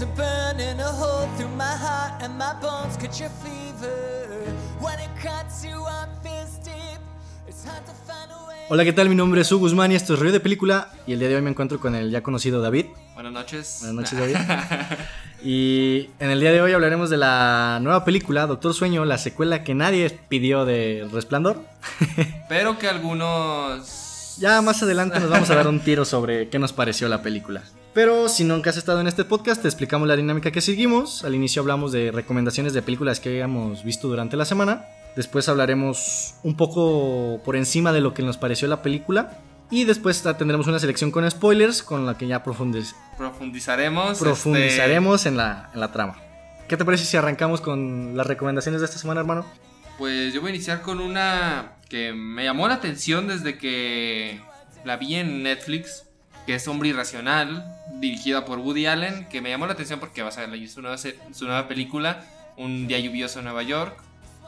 There's a burning a hole through my heart and my bones catch a fever. When it cuts you up this deep, it's hard to find a way. Hola, ¿qué tal? Mi nombre es Hugo Guzmán y esto es Review de Película. Y el día de hoy me encuentro con el ya conocido David. Buenas noches. Buenas noches, David. Y en el día de hoy hablaremos de la nueva película, Doctor Sueño, la secuela que nadie pidió de Resplandor. Pero que algunos. Ya más adelante nos vamos a dar un tiro sobre qué nos pareció la película. Pero si nunca has estado en este podcast, te explicamos la dinámica que seguimos. Al inicio hablamos de recomendaciones de películas que hayamos visto durante la semana. Después hablaremos un poco por encima de lo que nos pareció la película. Y después tendremos una selección con spoilers con la que ya profundiz- Profundizaremos. profundizaremos en, la, en la trama. ¿Qué te parece si arrancamos con las recomendaciones de esta semana, hermano? este, pues yo voy a iniciar con una que me llamó la atención desde que la vi en Netflix. Que es Hombre Irracional, dirigida por Woody Allen. Que me llamó la atención porque va a ser su nueva, su nueva película. Un día lluvioso en Nueva York.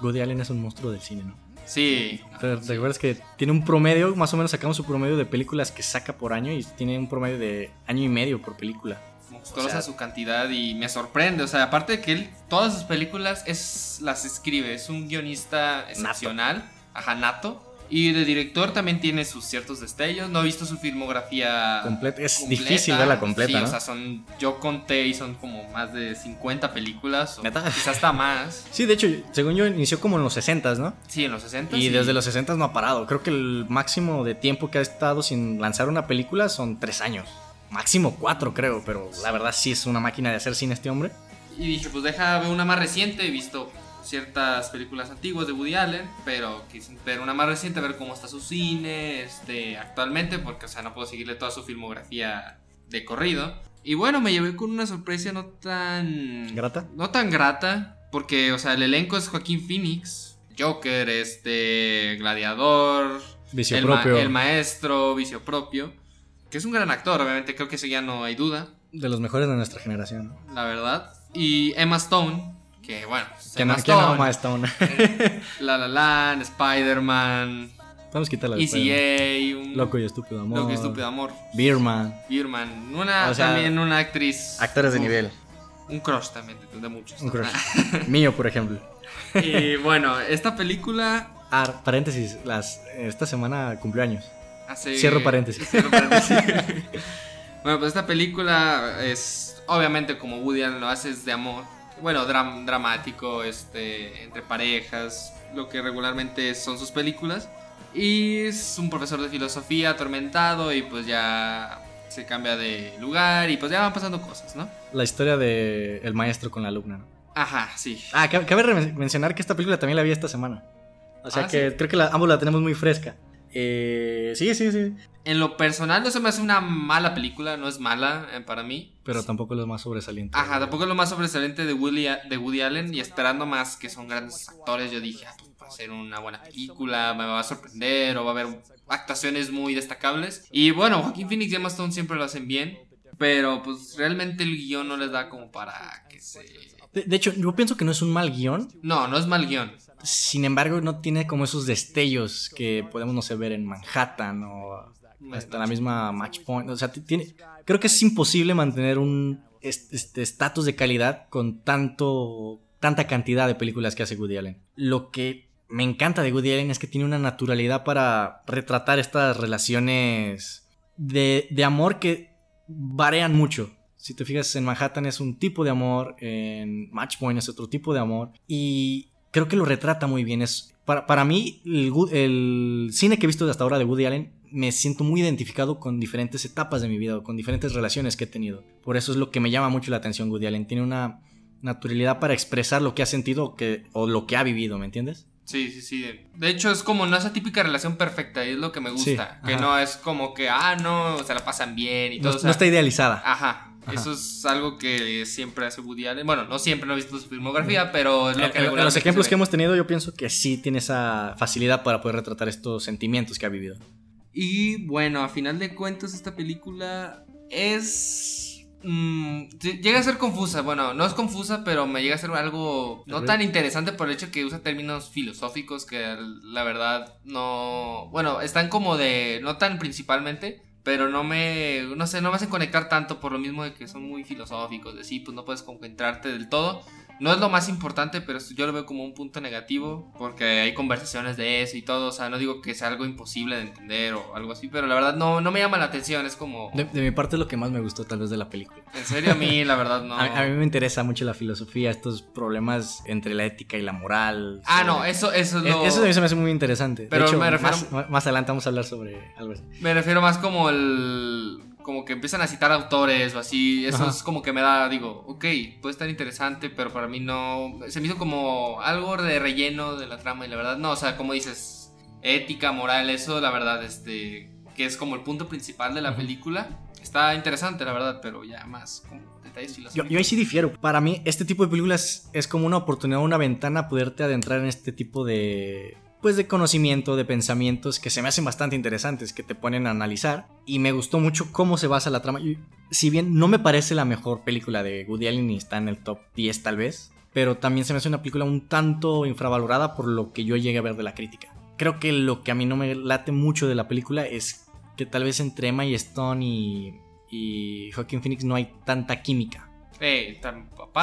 Woody Allen es un monstruo del cine, ¿no? Sí. ¿Te, te acuerdas que tiene un promedio, más o menos sacamos su promedio de películas que saca por año y tiene un promedio de año y medio por película? monstruosa O sea- su cantidad y me sorprende. O sea, aparte de que él todas sus películas es, las escribe, es un guionista excepcional, ajá, nato. Y de director también tiene sus ciertos destellos. No he visto su filmografía Completa- es completa. difícil verla completa, Sí, ¿no? o sea, son, yo conté y son como más de 50 películas. O ¿Neta? Quizás hasta más. Sí, de hecho, según yo, inició como en los 60, ¿no? Sí, en los 60. Y sí. desde los 60 no ha parado. Creo que el máximo de tiempo que ha estado sin lanzar una película son tres años. Máximo cuatro, creo, pero la verdad sí es una máquina de hacer cine este hombre. Y dije, pues deja ver una más reciente. He visto ciertas películas antiguas de Woody Allen, pero quise ver una más reciente, ver cómo está su cine este, actualmente, porque, o sea, no puedo seguirle toda su filmografía de corrido. Y bueno, me llevé con una sorpresa no tan... ¿Grata? No tan grata, porque, o sea, el elenco es Joaquín Phoenix, Joker, este, Gladiador, Vicio el, ma- propio. el maestro, Vicio propio, que es un gran actor, obviamente, creo que eso ya no hay duda De los mejores de nuestra generación. la verdad. Y Emma Stone, que bueno, Que no, Stone, ama a Stone. La La Land, Spider-Man, Vamos a quitarla ECA, un Loco y estúpido amor. Loco y estúpido amor, Beerman. Birman, una O sea, también una actriz, Actores de nivel. un crush también de, de muchos. Un crush. Mío, por ejemplo. y bueno, esta película Ah, paréntesis. Las, esta semana cumplió años. hace Cierro paréntesis. Cierro paréntesis. bueno, pues esta película es obviamente como Woody Allen lo hace es de amor. Bueno, dram- dramático, este, entre parejas, lo que regularmente son sus películas. Y es un profesor de filosofía atormentado y pues ya se cambia de lugar y pues ya van pasando cosas, ¿no? La historia de el maestro con la alumna, ¿no? Ajá, sí. Ah, cabe, mencionar que esta película también la vi esta semana. O sea Ah, que ¿sí? creo que la- ambos la tenemos muy fresca. Eh, sí, sí, sí. En lo personal no se me hace una mala película, no es mala eh, para mí. Pero tampoco lo más sobresaliente. Ajá, tampoco es lo más sobresaliente de Woody, de Woody Allen y esperando más que son grandes actores, yo dije, ah, pues va a ser una buena película, me va a sorprender o va a haber actuaciones muy destacables. Y bueno, Joaquín Phoenix y Emma Stone siempre lo hacen bien, pero pues realmente el guion no les da como para que se... De, de hecho, yo pienso que no es un mal guion. No, no es mal guion. Sin embargo, no tiene como esos destellos que podemos, no sé, ver en Manhattan o hasta la misma Match Point. O sea, tiene, creo que es imposible mantener un est- este estatus de calidad con tanto, tanta cantidad de películas que hace Woody Allen. Lo que me encanta de Woody Allen es que tiene una naturalidad para retratar estas relaciones de, de amor que varían mucho. Si te fijas, en Manhattan es un tipo de amor, en Match Point es otro tipo de amor. Y creo que lo retrata muy bien. Es, para, para mí, el, cine que he visto hasta ahora de Woody Allen, me siento muy identificado con diferentes etapas de mi vida, o con diferentes relaciones que he tenido. Por eso es lo que me llama mucho la atención Woody Allen. Tiene una naturalidad para expresar lo que ha sentido o, que, o lo que ha vivido, ¿me entiendes? Sí, sí, sí. De hecho, es como no esa típica relación perfecta, y es lo que me gusta. Sí, que no es como que, ah, no, se la pasan bien y No, todo. o sea, no está idealizada. Ajá. Ajá. Eso es algo que siempre hace Woody Allen. Bueno, no siempre no he visto su filmografía, pero es lo que en- en los ejemplos que hemos tenido, yo pienso que sí tiene esa facilidad para poder retratar estos sentimientos que ha vivido. Y bueno, a final de cuentas, esta película es. mm, llega a ser confusa. Bueno, no es confusa, pero me llega a ser algo no tan interesante por el hecho que usa términos filosóficos que la verdad no. Bueno, están como de. No tan principalmente, pero no me, no sé, no me hacen conectar tanto por lo mismo de que son muy filosóficos, de sí, pues no puedes concentrarte del todo. No es lo más importante, pero yo lo veo como un punto negativo, porque hay conversaciones de eso y todo, o sea, no digo que sea algo imposible de entender o algo así, pero la verdad no, no me llama la atención, es como... De, mi parte es lo que más me gustó tal vez de la película. En serio, a mí la verdad no... a, mí me interesa mucho la filosofía, estos problemas entre la ética y la moral. Ah, no, eso, eso es lo... Eso, me hace muy interesante. Pero de hecho, me refiero... más, más adelante vamos a hablar sobre algo así. Me refiero más como el como que empiezan a citar autores o así. Eso es como que me da, digo, ok, puede estar interesante, pero para mí no. Se me hizo como algo de relleno de la trama y la verdad, no, o sea, como dices, ética, moral, eso, la verdad, este. que es como el punto principal de la película. Está interesante, la verdad, pero ya más como detalles filosóficos. Yo, ahí sí difiero. Para mí, este tipo de películas es como una oportunidad, una ventana a poderte adentrar en este tipo de pues de conocimiento, de pensamientos que se me hacen bastante interesantes, que te ponen a analizar. Y me gustó mucho cómo se basa la trama. si bien no me parece la mejor película de Woody Allen y está en el top 10 tal vez, pero también se me hace una película un tanto infravalorada por lo que yo llegué a ver de la crítica. Creo que lo que a mí no me late mucho de la película es que tal vez entre Emma y Stone y, y Joaquin Phoenix no hay tanta química. Eh,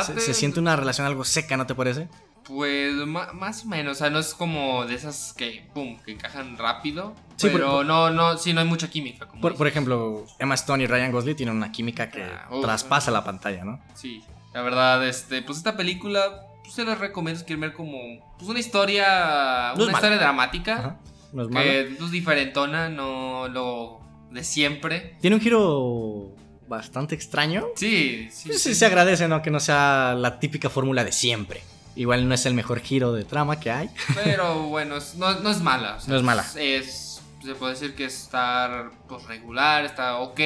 se, se siente una relación algo seca, ¿no te parece? Pues más o menos, o sea, no es como de esas que, pum, que encajan rápido, pero no, no, sí, no hay mucha química. por, ejemplo, Emma Stone y Ryan Gosling tienen una química que ah, traspasa la pantalla, ¿no? Sí, la verdad, este, pues esta película, pues se les recomiendo si quieren ver como, pues una historia, una historia dramática, no es que es pues, diferentona, no lo de siempre. Tiene un giro bastante extraño. Sí, sí, pues sí. se agradece, ¿no? Que no sea la típica fórmula de siempre. Igual no es el mejor giro de trama que hay. Pero bueno, no, es mala. no es mala. Es, se puede decir que está pues, regular, está ok,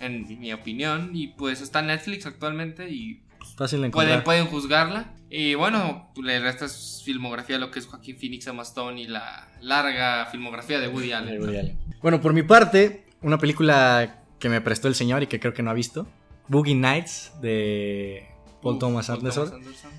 en mi opinión. Y pues está en Netflix actualmente y Fácil de pueden, pueden juzgarla. Y bueno, le resta filmografía lo que es Joaquín Phoenix, Emma Stone y la larga filmografía de Woody Allen. Bueno, por mi parte, una película que me prestó el señor y que creo que no ha visto. Boogie Nights de Paul, Thomas, Anderson. Thomas Anderson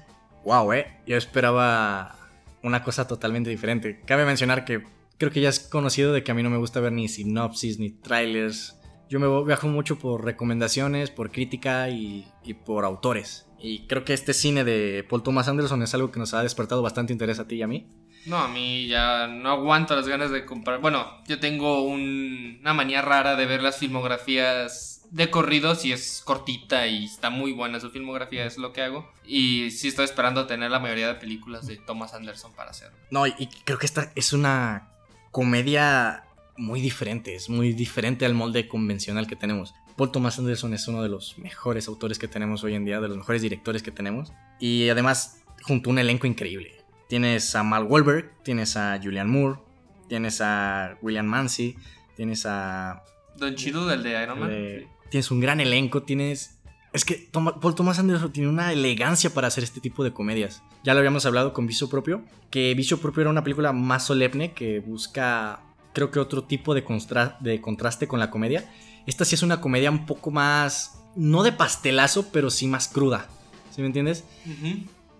wow, eh. Yo esperaba una cosa totalmente diferente. Cabe mencionar que creo que ya es conocido de que a mí no me gusta ver ni sinopsis ni trailers. Yo me viajo mucho por recomendaciones, por crítica y, por autores. Y creo que este cine de Paul Thomas Anderson es algo que nos ha despertado bastante interés a ti y a mí. No, a mí ya no aguanto las ganas de comprar. Bueno, yo tengo una manía rara de ver las filmografías de corrido si es cortita y está muy buena su filmografía, es lo que hago. Y sí estoy esperando tener la mayoría de películas de Thomas Anderson para hacerlo. No, y creo que esta es una comedia muy diferente, es muy diferente al molde convencional que tenemos. Paul Thomas Anderson es uno de los mejores autores que tenemos hoy en día, de los mejores directores que tenemos. Y además, junto a un elenco increíble. Tienes a Mal Wahlberg, tienes a Julian Moore, tienes a William Mancy, tienes a... Don Chido, del de Iron Man tienes un gran elenco, tienes... Es que Paul Thomas Anderson tiene una elegancia para hacer este tipo de comedias. Ya lo habíamos hablado con Vicio Propio, que Vicio Propio era una película más solemne que busca, creo que otro tipo de, de contraste con la comedia. Esta sí es una comedia un poco más, no de pastelazo, pero sí más cruda. ¿Sí me entiendes?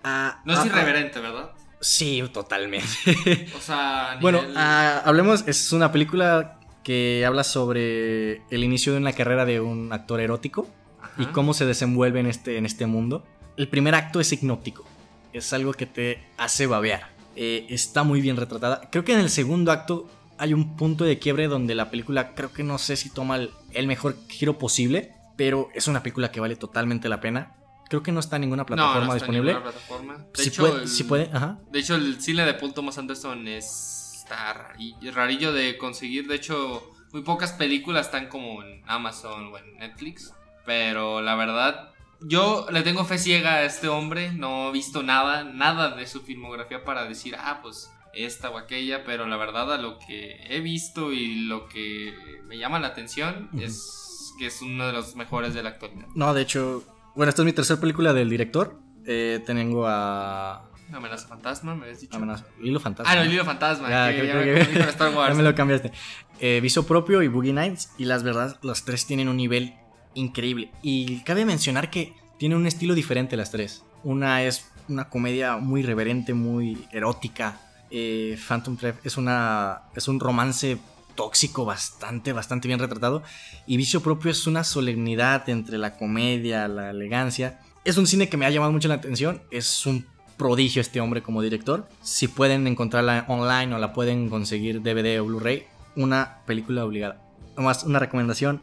Ah, no es ah, irreverente, ¿verdad? Sí, totalmente. O sea, bueno, hablemos, es una película que habla sobre el inicio de una carrera de un actor erótico y cómo se desenvuelve en este, en este mundo. El primer acto es hipnótico, es algo que te hace babear. Eh, está muy bien retratada. Creo que en el segundo acto hay un punto de quiebre donde la película creo que no sé si toma el, mejor giro posible, pero es una película que vale totalmente la pena. Creo que no está en ninguna plataforma disponible. plataforma. De si, puede, si puede, ajá. De hecho, el cine de Paul Thomas Anderson es está rarillo de conseguir. De hecho, muy pocas películas están como en Amazon o en Netflix. Pero la verdad, yo le tengo fe ciega a este hombre. No he visto nada, nada de su filmografía para decir, ah, pues esta o aquella. Pero la verdad, a lo que he visto y lo que me llama la atención es que es uno de los mejores de la actualidad. No, de hecho, bueno, esta es mi tercera película del director. Eh, tengo a Amenaza fantasma, me habías dicho. Amenaza. Hilo fantasma. Ah, no, el hilo fantasma. Ya, que, ya, Star Wars. me lo cambiaste. Eh, Viso propio y Boogie Nights. Y las verdad, los tres tienen un nivel increíble. Y cabe mencionar que tienen un estilo diferente las tres. Una es una comedia muy reverente, muy erótica. Eh, Phantom Thread es, una, es un romance tóxico bastante, bastante bien retratado. Y Vicio Propio es una solemnidad entre la comedia, la elegancia. Es un cine que me ha llamado mucho la atención. Es un prodigio este hombre como director. Si pueden encontrarla online o la pueden conseguir DVD o Blu-ray, una película obligada. Nomás una recomendación.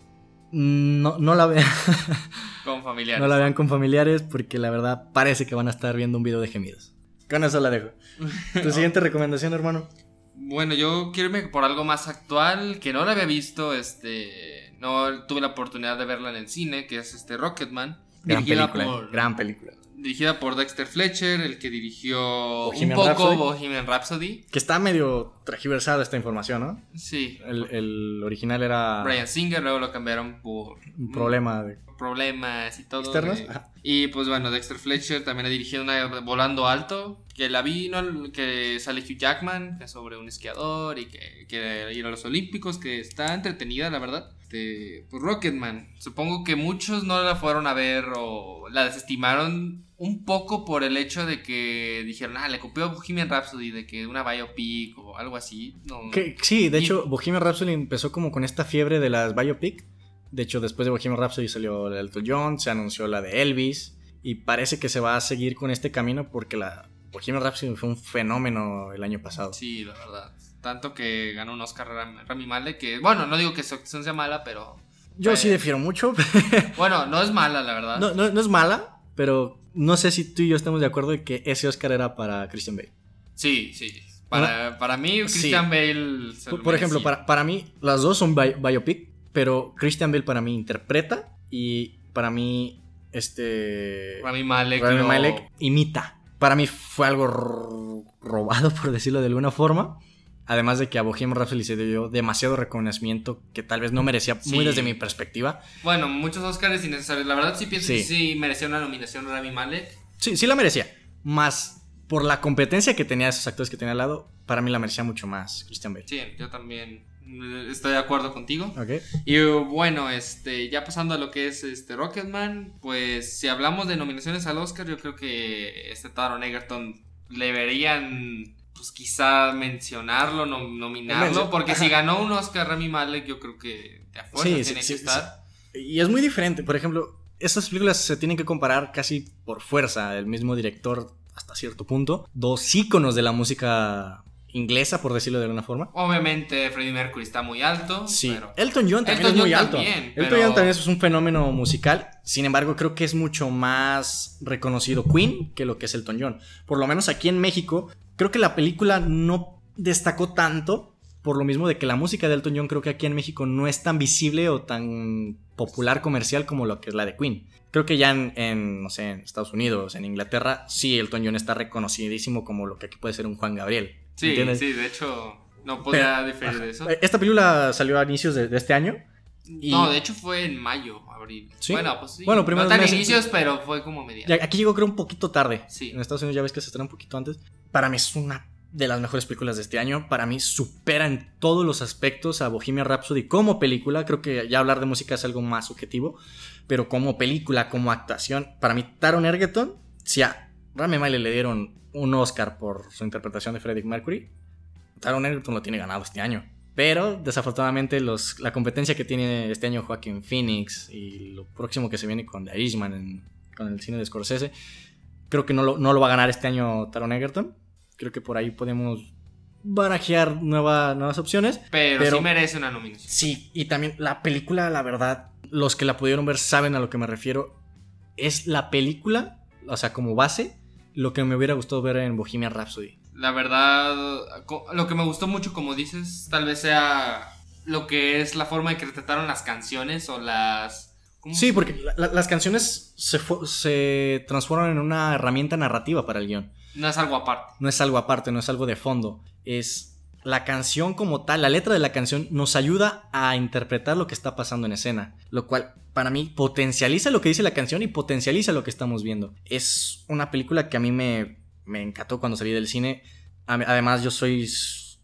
No, no la vean. Con familiares. No la vean con familiares porque la verdad parece que van a estar viendo un video de gemidos. Con eso la dejo. Tu siguiente recomendación, hermano. Bueno, yo quiero irme por algo más actual que no la había visto. Este. No tuve la oportunidad de verla en el cine, que es este Rocketman. Gran dirigida película, por- gran película. Dirigida por Dexter Fletcher, el que dirigió Bohemian un poco Rhapsody. Bohemian Rhapsody. Que está medio tragiversada esta información, ¿no? Sí. El, el original era Brian Singer, luego lo cambiaron por un problema de... problemas y todo. ¿Externos? Y pues bueno, Dexter Fletcher también ha dirigido una Volando Alto, que la vi, ¿no? que sale Hugh Jackman, que es sobre un esquiador y que quiere ir a los Olímpicos, que está entretenida, la verdad. Este, pues Rocketman, supongo que muchos no la fueron a ver o la desestimaron un poco por el hecho de que dijeron, ah, le copió Bohemian Rhapsody, de que una biopic o algo así. No, Que- sí, de Y- hecho, Bohemian Rhapsody empezó como con esta fiebre de las biopic. De hecho, después de Bohemian Rhapsody salió de Elton John, se anunció la de Elvis. Y parece que se va a seguir con este camino porque la Bohemian Rhapsody fue un fenómeno el año pasado. Sí, la verdad. Tanto que ganó un Oscar Ram- Rami Malek, que bueno, no digo que su sea mala, pero Yo Eh. sí difiero mucho. bueno, no es mala, la verdad. no, no- no es mala, pero no sé si tú y yo estamos de acuerdo de que ese Oscar era para Christian Bale. Sí, sí. Para, para mí, Sí. Christian Bale. se Por, lo por ejemplo, para, para mí, las dos son bi- biopic, pero Christian Bale para mí interpreta y para mí, este... Rami Malek. Rami lo- Malek imita. Para mí fue algo ro- robado, por decirlo de alguna forma. Además de que a Bohemian Rhapsody se dio demasiado reconocimiento que tal vez no merecía muy desde mi perspectiva. Bueno, muchos Oscars innecesarios. La verdad, sí pienso Sí. que sí merecía una nominación Rami Malek. Sí, sí la merecía. Más por la competencia que tenía esos actores que tenía al lado, para mí la merecía mucho más Christian Bale. Sí, yo también eh, estoy de acuerdo contigo. Y uh, bueno, este, ya pasando a lo que es este Rocketman, pues si hablamos de nominaciones al Oscar, yo creo que este Taron Egerton le deberían, pues quizá mencionarlo, nom- nominarlo, porque ajá. si ganó un Oscar Rami Malek, yo creo que de a fuerza Sí, tiene sí, que sí, estar. Y es muy diferente. Por ejemplo, estas películas se tienen que comparar casi por fuerza. El mismo director hasta cierto punto. Dos íconos de la música inglesa, por decirlo de alguna forma. Obviamente Freddie Mercury está muy alto, Sí. pero Elton John también Elton es muy John alto. también, Elton John también es un fenómeno musical. Sin embargo, creo que es mucho más reconocido Queen que lo que es Elton John. Por lo menos aquí en México, creo que la película no destacó tanto. Por lo mismo de que la música de Elton John creo que aquí en México no es tan visible o tan popular comercial como lo que es la de Queen. Creo que ya en, en, no sé, en Estados Unidos, en Inglaterra, sí, Elton John está reconocidísimo como lo que aquí puede ser un Juan Gabriel. sí, ¿entiendes? sí, de hecho no podría Pero- diferir de eso. Esta película salió a inicios de, de este año. y- No, de hecho fue en mayo, abril. ¿Sí? Bueno, pues sí. Bueno, primeros no tan meses. inicios, pero fue como media. Ya, Aquí llegó creo un poquito tarde. Sí. En Estados Unidos ya ves que se estrena un poquito antes. Para mí es una de las mejores películas de este año. Para mí supera en todos los aspectos a Bohemian Rhapsody como película. Creo que ya hablar de música es algo más subjetivo. Pero como película, como actuación, para mí Taron Egerton, si a Rami Malek le dieron un Oscar por su interpretación de Freddie Mercury, Taron Egerton lo tiene ganado este año. Pero desafortunadamente los, la competencia que tiene este año Joaquin Phoenix y lo próximo que se viene con The Irishman en- con el cine de Scorsese, creo que no lo, no lo va a ganar este año Taron Egerton. Creo que por ahí podemos barajear nueva- nuevas opciones. Pero, pero- sí merece una nominación. Sí, y también la película, la verdad, los que la pudieron ver saben a lo que me refiero. Es la película, o sea, como base, lo que me hubiera gustado ver en Bohemian Rhapsody. La verdad, lo que me gustó mucho, como dices, tal vez sea lo que es la forma en que retrataron las canciones o las... ¿cómo Sí, porque la- la- las canciones se, se transforman en una herramienta narrativa para el guion. No es algo aparte. No es algo aparte, no es algo de fondo. Es la canción como tal, la letra de la canción nos ayuda a interpretar lo que está pasando en escena. Lo cual para mí potencializa lo que dice la canción y potencializa lo que estamos viendo. Es una película que a mí me, me encantó cuando salí del cine. Además yo soy...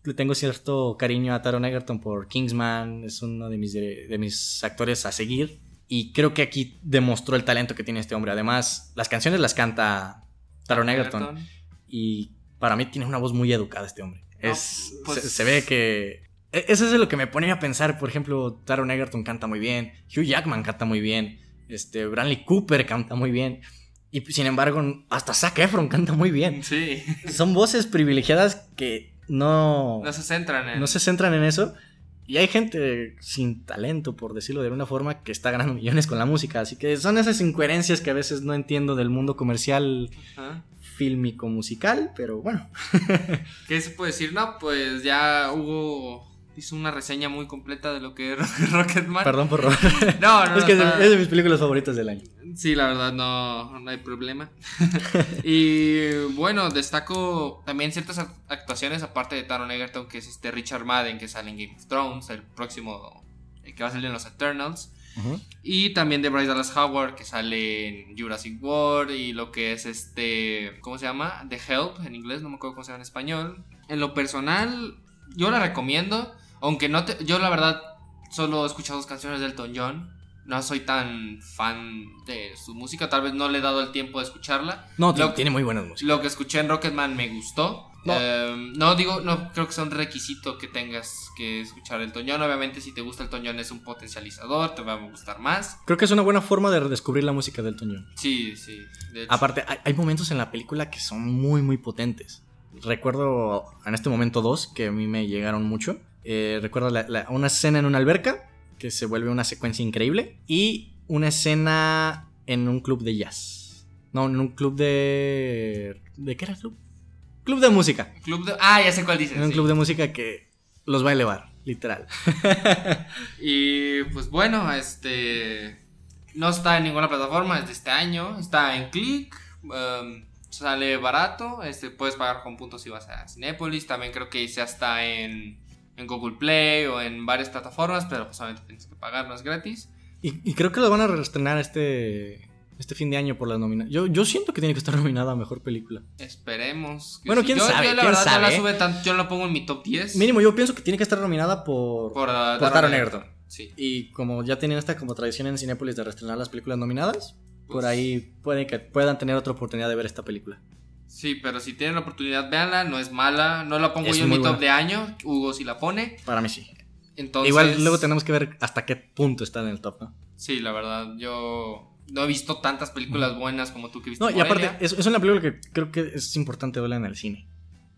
Le tengo cierto cariño a Taron Egerton por Kingsman. Es uno de mis, de, de mis actores a seguir. Y creo que aquí demostró el talento que tiene este hombre. Además, las canciones las canta Taron Egerton. Y para mí tiene una voz muy educada este hombre. No, es, pues- se, se ve que e- Eso es lo que me pone a pensar. Por ejemplo, Taron Egerton canta muy bien. Hugh Jackman canta muy bien. Este, Bradley Cooper canta muy bien. Y sin embargo, hasta Zac Efron canta muy bien. Sí. Son voces privilegiadas que no, No se centran en. no se centran en eso. Y hay gente sin talento, por decirlo de alguna forma, que está ganando millones con la música. Así que son esas incoherencias que a veces no entiendo del mundo comercial, Ajá. fílmico, musical. Pero bueno, ¿Qué se puede decir? No, pues ya Hugo hizo una reseña muy completa de lo que es Rocketman. perdón por robar. No, no, es que es de, está- es de mis películas favoritas del año. Sí, la verdad no, no hay problema. y bueno, destaco también ciertas act- actuaciones aparte de Taron Egerton, que es este Richard Madden, que sale en Game of Thrones, el próximo que va a salir en los Eternals. Y también de Bryce Dallas Howard, que sale en Jurassic World y lo que es este, ¿cómo se llama? The Help en inglés, no me acuerdo cómo se llama en español. En lo personal, yo la recomiendo, aunque no te, yo la verdad solo he escuchado dos canciones de Elton John. No soy tan fan de su música, tal vez no le he dado el tiempo de escucharla. No, Lo- tiene, muy buenas músicas. Lo que escuché en Rocketman me gustó. No. Eh, no digo, no creo que sea un requisito que tengas que escuchar el Toñón. Obviamente, si te gusta el Toñón, es un potencializador, te va a gustar más. Creo que es una buena forma de redescubrir la música del Toñón. Sí, sí. Aparte, hay, hay momentos en la película que son muy, muy potentes. Recuerdo en este momento dos que a mí me llegaron mucho. Eh, recuerdo la- la- una escena en una alberca que se vuelve una secuencia increíble. Y una escena en un club de jazz. No, en un club de... ¿De qué era el club? Club de música. Club de- Ah, ya sé cuál dices. En un sí. club de música que los va a elevar, literal. Y pues bueno, este. No está en ninguna plataforma, es de este año. Está en Click. um, sale barato. Este, puedes pagar con puntos si vas a Cinepolis. También creo que ya está en, en Google Play o en varias plataformas. Pero pues obviamente tienes que pagar, no es gratis. Y, y creo que lo van a reestrenar este, este fin de año por las nominaciones. Yo, yo siento que tiene que estar nominada a mejor película. Esperemos. que Bueno, sí. quién yo, sabe, Yo la quién verdad no sabe. la sube tanto. Yo la pongo en mi top 10. Mínimo, yo pienso que tiene que estar nominada por, Por, por, uh, Taron Egerton. Sí. Y como ya tienen esta como tradición en Cinepolis de reestrenar las películas nominadas, por Pues- ahí pueden que puedan tener otra oportunidad de ver esta película. Sí, pero si tienen la oportunidad, véanla. No es mala. No la pongo Es yo en mi top de año. Hugo sí la pone. Para mí sí. Entonces, Igual luego tenemos que ver hasta qué punto está en el top, ¿no? Sí, la verdad, yo no he visto tantas películas buenas como tú que viste. No, y aparte, es, es una película que creo que es importante verla en el cine.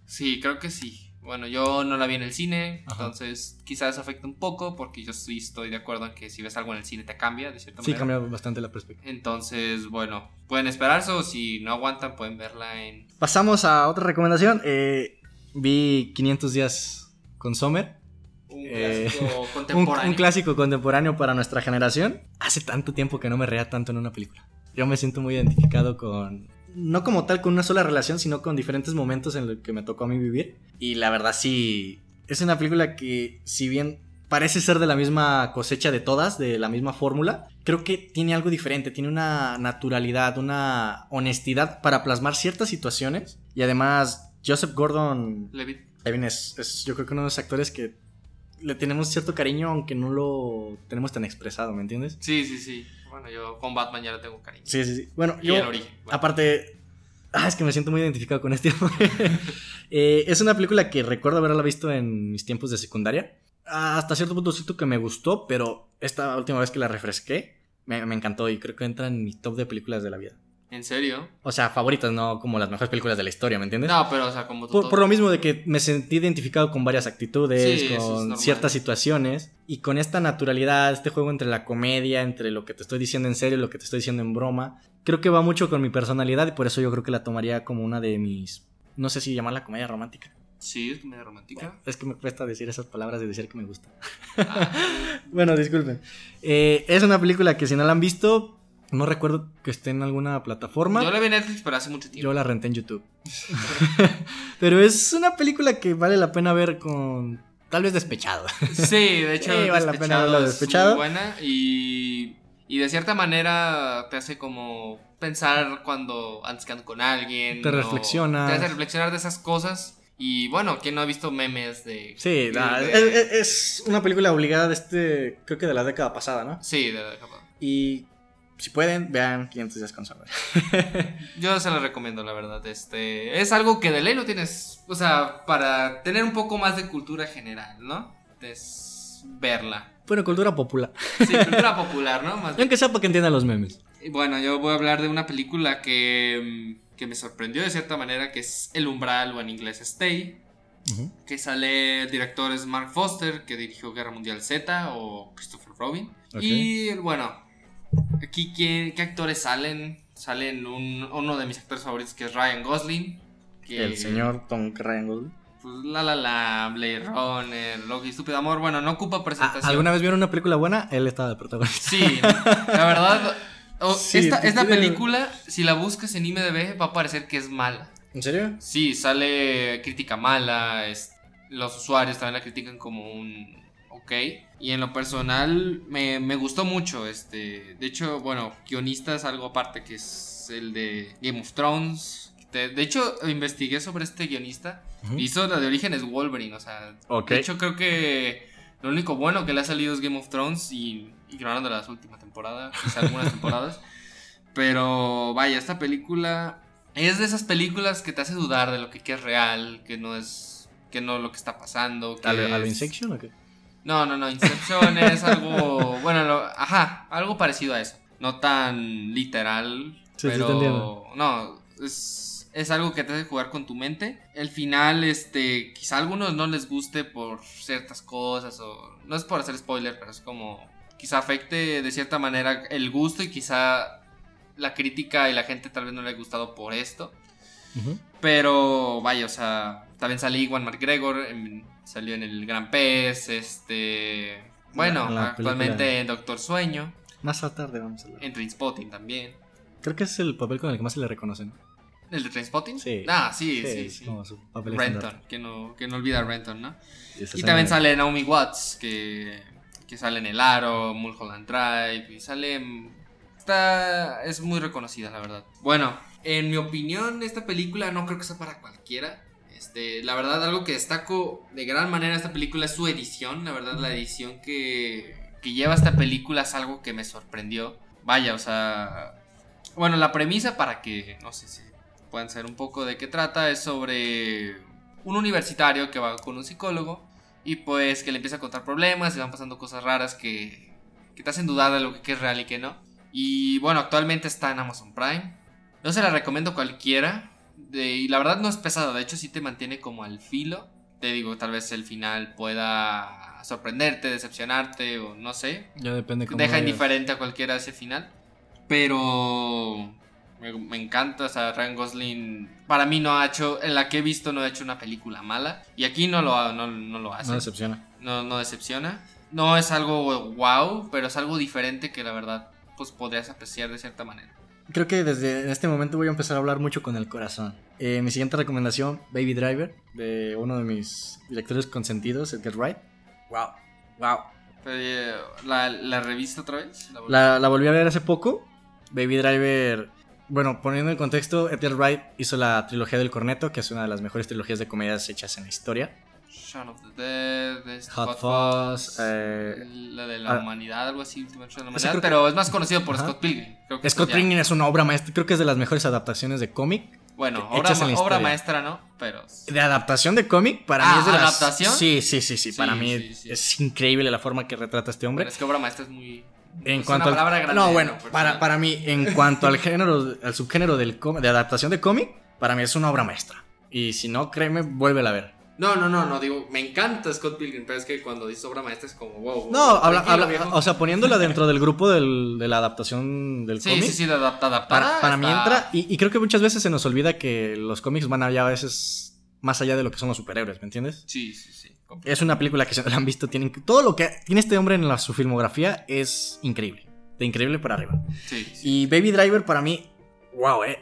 Sí, creo que sí. Bueno, yo no la vi en el cine, Ajá. entonces quizás afecta un poco porque yo sí estoy de acuerdo en que si ves algo en el cine te cambia de cierta Sí, manera. cambia bastante la perspectiva. Entonces, bueno, pueden esperarse o si no aguantan pueden verla en... Pasamos a otra recomendación. Eh, vi 500 días con Sommer. Un Eh, clásico Un, contemporáneo. un clásico contemporáneo para nuestra generación. Hace tanto tiempo que no me reía tanto en una película. Yo me siento muy identificado con. No como tal con una sola relación, sino con diferentes momentos en los que me tocó a mí vivir. Y la verdad, sí. Es una película que, si bien parece ser de la misma cosecha de todas, de la misma fórmula, creo que tiene algo diferente. Tiene una naturalidad, una honestidad para plasmar ciertas situaciones. Y además, Joseph Gordon Levitt. Levin es, es, yo creo que uno de los actores que le tenemos cierto cariño, aunque no lo tenemos tan expresado, ¿me entiendes? Sí, sí, sí. Bueno, yo con Batman ya le tengo cariño. Sí, sí, sí. Bueno, Y yo, el origen. Bueno. aparte, ah, es que me siento muy identificado con este. Eh, es una película que recuerdo haberla visto en mis tiempos de secundaria. Hasta cierto punto siento que me gustó, pero esta última vez que la refresqué, me, me encantó y creo que entra en mi top de películas de la vida. ¿En serio? O sea, favoritas, no como las mejores películas de la historia, ¿me entiendes? No, pero o sea, como tú... Por, por lo mismo de que me sentí identificado con varias actitudes, Sí, eso es con ciertas situaciones y con esta naturalidad, este juego entre la comedia, entre lo que te estoy diciendo en serio y lo que te estoy diciendo en broma, creo que va mucho con mi personalidad y por eso yo creo que la tomaría como una de mis, no sé si llamarla comedia romántica. Sí, es medio romántica. Es que me cuesta decir esas palabras y decir que me gusta. Ah, Bueno, disculpen. Eh, es una película que si no la han visto, no recuerdo que esté en alguna plataforma. yo la vi en Netflix, pero hace mucho tiempo. Yo la renté en YouTube. Pero es una película que vale la pena ver con. Tal vez despechado. Sí, de hecho, Sí, vale la pena Despechado verla es despechado. muy buena y, y de cierta manera te hace como pensar cuando antes que con alguien. Te o reflexionas. Te hace reflexionar de esas cosas. Y bueno, ¿quién no ha visto memes de. Sí, de- es, es- una película obligada de este. Creo que de la década pasada, ¿no? Sí, de- de- Y si pueden, vean 500 días con Summer. yo se lo recomiendo, la verdad. Este es algo que de ley lo tienes. O sea, para tener un poco más de cultura general, ¿no? es verla. Bueno, cultura popular. Sí, cultura popular, ¿no? Más aunque sea para que entiendan los memes. Bueno, yo voy a hablar de una película que, mm, que me sorprendió de cierta manera, que es El Umbral o en inglés Stay, que sale el director es Mark Foster, que dirigió Guerra Mundial Z o Christopher Robin. Y bueno, aquí ¿quién- ¿qué actores salen? Salen un- uno de mis actores favoritos que es Ryan Gosling. Que, El señor Tom Triangle. Pues La La La, Blade Runner, Loki, Estúpido Amor. Bueno, no ocupa presentación. Ah, ¿Alguna vez vieron una película buena? Él estaba de protagonista. Sí, la verdad. Sí, esta, esta película, si la buscas en IMDb, va a parecer que es mala. ¿En serio? Sí, sale crítica mala. es- los usuarios también la critican como un. Ok. Y en lo personal, me, me gustó mucho. Este, de hecho, bueno, guionista es algo aparte que es el de Game of Thrones. De, de hecho, investigué sobre este guionista. Ujú. Hizo la de origen es Wolverine. O sea, de hecho, creo que lo único bueno que le ha salido es Game of Thrones y ignorando las últimas temporadas, quizá algunas temporadas. Pero vaya, esta película es de esas películas que te hace dudar de lo que, que es real, que no es que no lo que está pasando. Que ¿A lo, a lo es- Inception o qué? No, no, no, Inception es algo, bueno, lo- ajá, algo parecido a eso. No tan literal, Sí, pero no, es, es algo que te hace jugar con tu mente. El final, este, quizá a algunos no les guste por ciertas cosas o no es por hacer spoiler, pero es como quizá afecte de cierta manera el gusto y quizá la crítica y la gente tal vez no le haya gustado por esto. Pero vaya, o sea, también salió Iwan McGregor, en- salió en el Gran Pez, este... Bueno, la actualmente película. en Doctor Sueño, Más a tarde vamos a hablar. en Trainspotting también. Creo que es el papel con el que más se le reconocen. ¿El de Trainspotting? Sí. Ah, sí, sí, es sí. como su papel Renton, que no, que no olvida a Renton, ¿no? Y también de- sale Naomi Watts, que, que sale en El Aro, Mulholland Drive, y sale... Está, es muy reconocida, la verdad. Bueno, en mi opinión, esta película no creo que sea para cualquiera. Este, la verdad, algo que destaco de gran manera esta película es su edición. La verdad, la edición que, que lleva esta película es algo que me sorprendió. Vaya, o sea... Bueno, la premisa para que, no sé si puedan saber un poco de qué trata es sobre un universitario que va con un psicólogo y pues que le empieza a contar problemas y van pasando cosas raras que, que te hacen dudar de lo que es real y que no. Y bueno, actualmente está en Amazon Prime. No se la recomiendo cualquiera. De- y la verdad no es pesada, de hecho sí te mantiene como al filo. Te digo, tal vez el final pueda sorprenderte, decepcionarte o no sé. Ya depende cómo Deja indiferente a cualquiera ese final. Pero me, me encanta, o sea, Ryan Gosling para mí no ha hecho, en la que he visto no ha hecho una película mala. Y aquí no lo, no, no lo hace No decepciona. no, no decepciona. No es algo wow, pero es algo diferente que la verdad pues podrías apreciar de cierta manera. Creo que desde este momento voy a empezar a hablar mucho con el corazón. Eh, mi siguiente recomendación, Baby Driver, de uno de mis directores consentidos, Edgar Wright. Wow, wow. Eh, ¿la, ¿La revista otra vez? ¿La volví- La, la volví a ver hace poco. Baby Driver, bueno, poniendo en contexto, Edgar Wright hizo la trilogía del corneto, que es una de las mejores trilogías de comedias hechas en la historia. Shaun of the Dead, este, Hot Fuzz, eh, la de la ah, humanidad, algo así, de la Humanidad, que- pero es más conocido por Ajá. Scott Pilgrim. Creo que Scott Pilgrim es una obra maestra, creo que es de las mejores adaptaciones de cómic. Bueno, obra, ma- obra maestra, ¿no? Pero... De adaptación de cómic, para Ah, mí es de las... ¿adaptación? Sí, sí, sí, sí, Sí, para mí sí, sí. es increíble la forma que retrata este hombre. Pero es que obra maestra es muy... En es cuanto una al- palabra grande. No, bueno, para, para mí, en cuanto al género, al subgénero del de adaptación de cómic, para mí es una obra maestra. Y si no, créeme, vuélvela a ver. No, no, no, no, digo, me encanta Scott Pilgrim, pero es que cuando dices obra maestra es como, wow. wow, No, habla, habla- o sea, poniéndola dentro del grupo del- de la adaptación del Sí, cómic. sí, sí, de adapta, adaptada. Para, para mí entra, y, y creo que muchas veces se nos olvida que los cómics van allá a veces más allá de lo que son los superhéroes, ¿me entiendes? Sí, sí, sí. Es una película que no la han visto, tienen todo lo que tiene este hombre en la, su filmografía es increíble, de increíble para arriba. Sí, sí. Y Baby Driver para mí, wow, eh,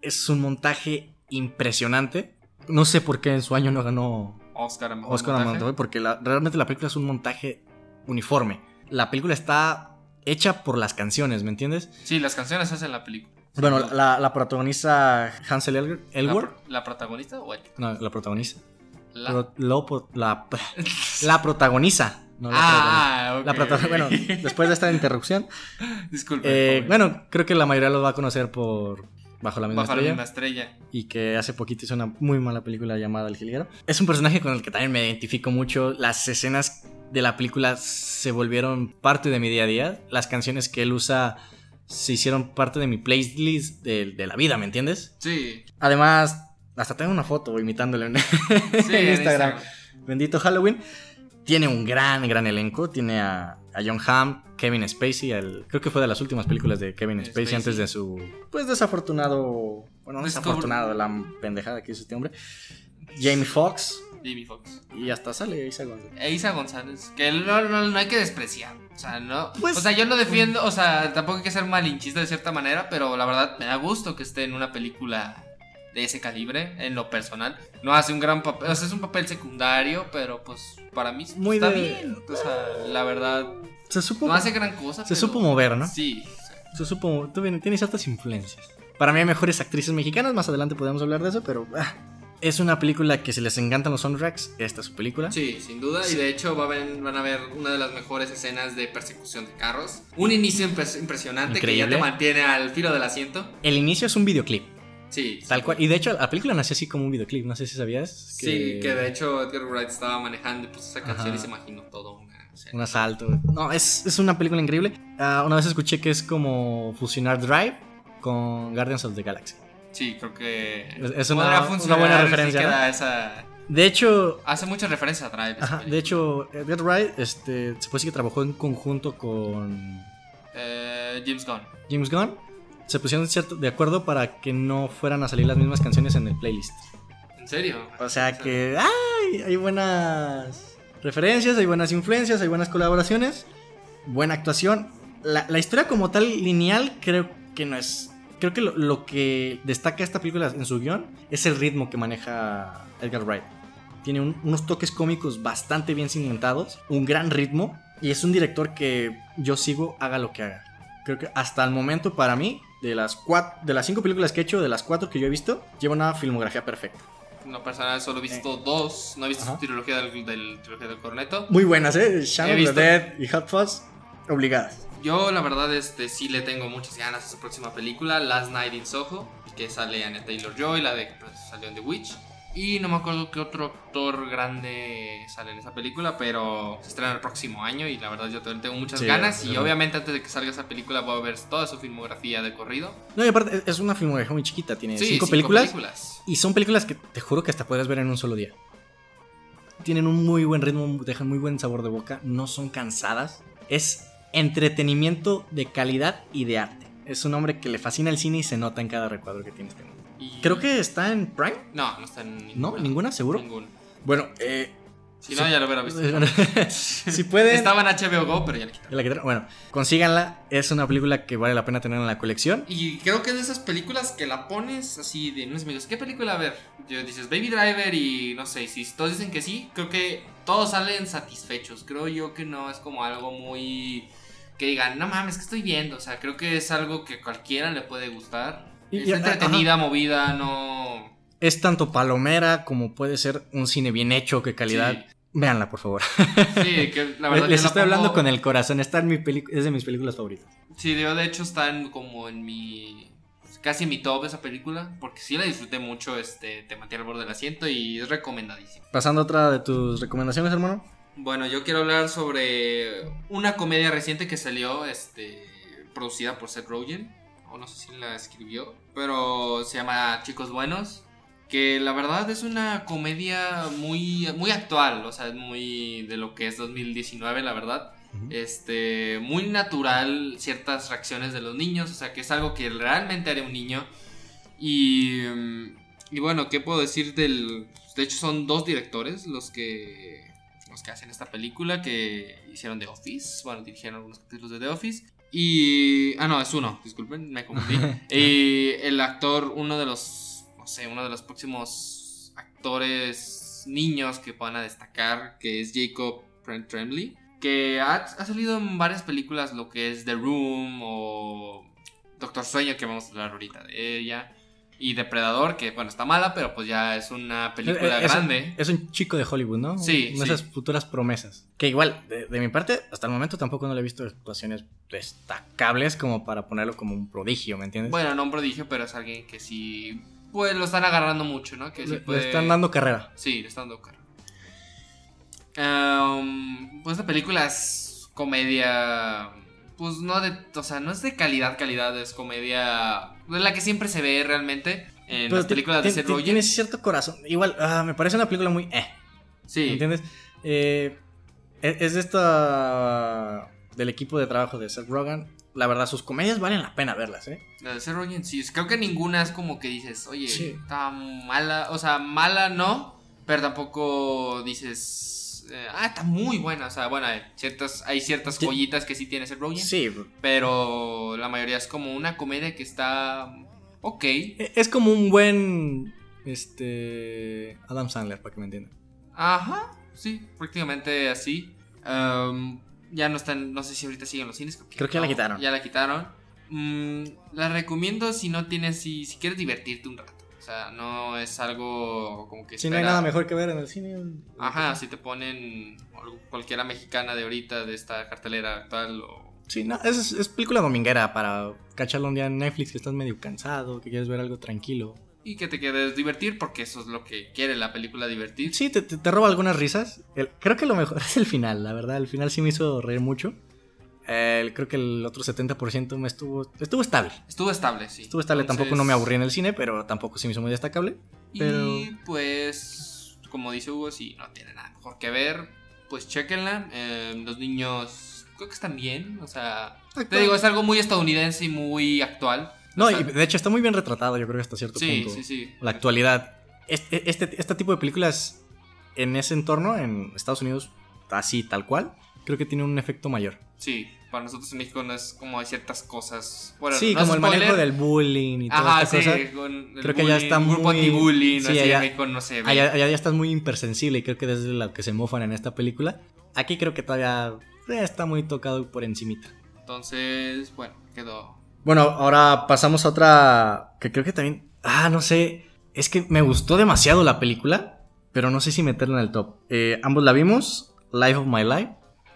es un montaje impresionante. No sé por qué en su año no ganó Oscar a mejor Oscar a montaje. porque la- realmente la película es un montaje uniforme. La película está hecha por las canciones, ¿me entiendes? Sí, las canciones hacen la película. Bueno, Sí, la, la protagoniza Hansel Elg- la, Elgort. pro- ¿La protagonista o el? No, la protagoniza. La... Pro- lo po- la, la protagoniza. No la ah. La bueno, después de esta interrupción, Disculpe. eh, bueno, creo que la mayoría lo va a conocer por Bajo la misma Bajo la estrella. misma estrella. y que hace poquito hizo una muy mala película llamada El Jilguero. Es un personaje con el que también me identifico mucho. Las escenas de la película se volvieron parte de mi día a día. Las canciones que él usa se hicieron parte de mi playlist de, de la vida, ¿me entiendes? Sí. Además, hasta tengo una foto imitándole en, Sí, en en Instagram. Instagram. Bendito Halloween. Tiene un gran, gran elenco. Tiene a, a John Hamm, Kevin Spacey. el- creo que fue de las últimas películas de Kevin Spacey, Spacey. antes de su, pues, desafortunado. Bueno, no desafortunado, la pendejada que hizo este hombre. Jamie Foxx. Jamie Foxx. Y hasta sale Isa González. E Isa González, que no, no, no hay que despreciar. O sea, no. Pues- o sea, yo lo defiendo. O sea, tampoco hay que ser malinchista de cierta manera, pero la verdad me da gusto que esté en una película de ese calibre, en lo personal. No hace un gran papel, o sea, es un papel secundario, pero pues para mí Muy está de- bien. O sea, la verdad, Se supo, no hace gran cosa. se pero- supo mover, ¿no? Sí. Se supo. Tiene, tiene ciertas influencias. Para mí hay mejores actrices mexicanas. Más adelante podemos hablar de eso, pero. ah, es una película que si les encantan los soundtracks, esta es su película. Sí, sin duda. Sí. Y de hecho va a ver- van a ver una de las mejores escenas de persecución de carros. Un inicio impres- impresionante que Increíble. ya te mantiene al filo del asiento. El inicio es un videoclip. Sí. Tal sí. cual. Y de hecho, la película nació así como un videoclip. No sé si sabías. Sí, que de hecho Edgar Wright estaba manejando y puso esa canción Ajá. y se imaginó todo una. Un asalto. No, es, es una película increíble. Ah, una vez escuché que es como fusionar Drive con Guardians of the Galaxy. Sí, creo que Es- una- buena referencia, queda ¿no? esa- De hecho, Hace mucha referencia a Drive. ajá, de hecho, Edgar Wright este, se puede decir que trabajó en conjunto con Eh, James Gunn. James Gunn. Se pusieron cierto, de acuerdo para que no fueran a salir las mismas canciones en el playlist. ¿En serio? O sea que ay, hay buenas referencias, hay buenas influencias, hay buenas colaboraciones, buena actuación. La, la historia como tal lineal creo que no es... Creo que lo, lo que destaca esta película en su guion es el ritmo que maneja Edgar Wright. Tiene un- unos toques cómicos bastante bien cimentados, un gran ritmo y es un director que yo sigo haga lo que haga. Creo que hasta el momento para mí, de las, cuat- de las cinco películas que he hecho, de las cuatro que yo he visto, lleva una filmografía perfecta. En lo personal solo he visto dos. No he visto Ajá. su trilogía del, del- trilogía del corneto. Muy buenas, ¿eh? He of the. Dead y Hot Fuzz, obligadas. Yo la verdad este sí le tengo muchas ganas a su próxima película, Last Night in Soho, que sale Anna Taylor Joy, la de que pues, salió en The Witch. Y no me acuerdo qué otro actor grande sale en esa película, pero se estrena el próximo año y la verdad yo también tengo muchas Sí, ganas. Y obviamente antes de que salga esa película voy a ver toda su filmografía de corrido. No, y aparte es una filmografía muy chiquita, tiene Sí, cinco, películas, películas. y son películas que te juro que hasta podrías ver en un solo día. Tienen un muy buen ritmo, dejan muy buen sabor de boca, no son cansadas. Es entretenimiento de calidad y de arte. Es un hombre que le fascina el cine y se nota en cada recuadro que tiene este hombre. Y- Creo que está en Prime. No, no está en ninguna. ¿No? ¿Ninguna? ¿Seguro? Ninguna. Bueno, eh, Si no, ya lo hubiera visto. si pueden... Estaba en HBO Go, pero ya la quitaron. Ya la quitaron. Bueno, consíganla. Es una película que vale la pena tener en la colección. Y creo que es de esas películas que la pones así de unos amigos. ¿Qué película a ver? Yo dices Baby Driver y no sé, si todos dicen que sí, creo que todos salen satisfechos. Creo yo que no es como algo muy que digan, no mames, que estoy viendo. O sea, creo que es algo que cualquiera le puede gustar. Y- es y- entretenida, movida, no. Es tanto palomera como puede ser un cine bien hecho, que calidad. Sí. Véanla, por favor. Sí, que la verdad Les yo la estoy hablando con el corazón. Está en mi pelicu- es de mis películas favoritas. Sí, yo de hecho está en, como en mi. Casi en mi top esa película. Porque sí la disfruté mucho. Este, te mantiene al borde del asiento y es recomendadísima. Pasando a otra de tus recomendaciones, hermano. Bueno, yo quiero hablar sobre una comedia reciente que salió, este, producida por Seth Rogen, o no sé si la escribió, pero se llama Chicos Buenos, que la verdad es una comedia muy, muy actual, o sea, es muy de lo que es 2019, la verdad. Este, muy natural ciertas reacciones de los niños, o sea, que es algo que realmente haría un niño. Y, y bueno, ¿qué puedo decir del... De hecho, son dos directores los que, los que hacen esta película, que hicieron The Office, bueno, dirigieron algunos capítulos de The Office. Y... Ah, no, es uno, disculpen, me confundí. y el actor, uno de los, no sé, uno de los próximos actores niños que van a destacar, que es Jacob Tremblay, que ha, ha salido en varias películas, lo que es The Room o Doctor Sueño, que vamos a hablar ahorita de ella. Y Depredador, que bueno, está mala, pero pues ya es una película es, grande. Es un chico de Hollywood, ¿no? Sí, Una de esas futuras promesas. Que igual, de, de mi parte, hasta el momento tampoco no le he visto actuaciones destacables como para ponerlo como un prodigio, ¿me entiendes? Bueno, no un prodigio, pero es alguien que sí. Pues lo están agarrando mucho, ¿no? Que sí le, puede- le están dando carrera. Sí, le están dando carrera. Em, pues esta película es comedia. Pues no de. O sea, no es de calidad, calidad, es comedia. De la que siempre se ve realmente. En Pero las películas de Seth Rogen. Tiene cierto corazón. Igual, ah, me parece una película muy eh. Sí. ¿Entiendes? Eh, es es de esta. del equipo de trabajo de Seth Rogen. La verdad, sus comedias valen la pena verlas, ¿eh? La de Seth Rogen, sí. Creo que ninguna es como que dices, oye, Sí. está mala. O sea, mala no, pero tampoco dices, eh, ah, está muy buena. O sea, bueno, hay ciertas, hay ciertas joyitas que sí tiene Seth Rogen. Sí. Pero la mayoría es como una comedia que está ok. e- Es como un buen. Este. Adam Sandler, para que me entiendan. Ajá, sí, prácticamente así. Ya no están, no sé si ahorita siguen los cines. Creo que ya la quitaron. Ya la quitaron. Mm, la recomiendo si no tienes, si, si quieres divertirte un rato. O sea, no es algo como que... Si no hay espera- nada mejor que ver en el cine. Ajá, si te ponen cualquiera mexicana de ahorita, de esta cartelera actual o... Sí, no, es, es película dominguera para cacharlo un día en Netflix que estás medio cansado, que quieres ver algo tranquilo. Y que te quieres divertir porque eso es lo que quiere la película divertir. Sí, te, te- te roba algunas risas. El- creo que lo mejor es el final, la verdad. El final sí me hizo reír mucho. Creo que el otro 70% me estuvo, estuvo estable. Estuvo estable, sí. Estuvo estable, Entonces- tampoco no me aburrí en el cine, pero tampoco se me hizo muy destacable. Pero Y pues, como dice Hugo, si no tiene nada mejor que ver, pues chequenla. Eh, los niños creo que están bien. O sea, te digo, es algo muy estadounidense y muy actual. no, O sea, y de hecho está muy bien retratado, yo creo que hasta cierto sí, punto. sí, sí. La actualidad. Este, este, este tipo de películas en ese entorno, en Estados Unidos, así tal cual, creo que tiene un efecto mayor. Sí, para nosotros en México no es como hay ciertas cosas. Bueno, sí, no como el manejo spoiler. del bullying y toda Ajá, esta sí. cosa. con el Creo que ya está bullying, grupo muy- anti-bullying, sí, así allá- en México no se ve. Allá, allá ya estás muy impersensible y creo que desde lo que se mofan en esta película. Aquí creo que todavía eh, está muy tocado por encimita. Entonces, bueno, quedó. Bueno, ahora pasamos a otra que creo que también... Ah, no sé. Es que me gustó demasiado la película, pero no sé si meterla en el top. Eh, ambos la vimos, Life of My Life,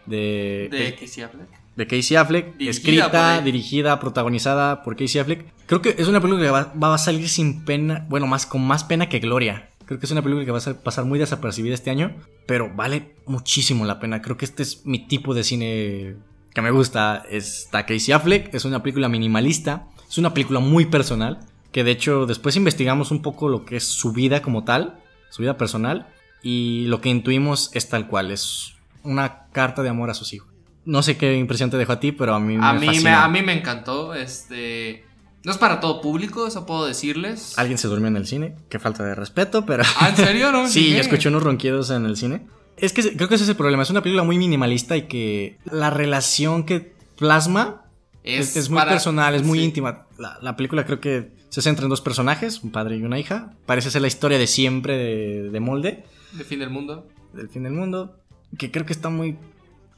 de, De Casey Affleck. de Casey Affleck, Dirigida escrita, dirigida, protagonizada por Casey Affleck. Creo que es una película que va, va a salir sin pena, bueno, más con más pena que gloria. Creo que es una película que va a pasar muy desapercibida este año, pero vale muchísimo la pena. Creo que este es mi tipo de cine que me gusta. Está Casey Affleck, es una película minimalista, es una película muy personal, que de hecho después investigamos un poco lo que es su vida como tal, su vida personal, y lo que intuimos es tal cual, es una carta de amor a sus hijos. No sé qué impresión te dejó a ti, pero a mí A me mí, me, a mí me encantó. Este. No es para todo público, eso puedo decirles. Alguien se durmió en el cine, qué falta de respeto, pero... Ah, ¿en serio? No sí, yo escuché unos ronquidos en el cine. Es que creo que ese es el problema, es una película muy minimalista y que la relación que plasma es, es muy para- personal, es muy sí. íntima. La, la película creo que se centra en dos personajes, un padre y una hija. Parece ser la historia de siempre de, de Molde, De fin del mundo. del fin del mundo, que creo que está muy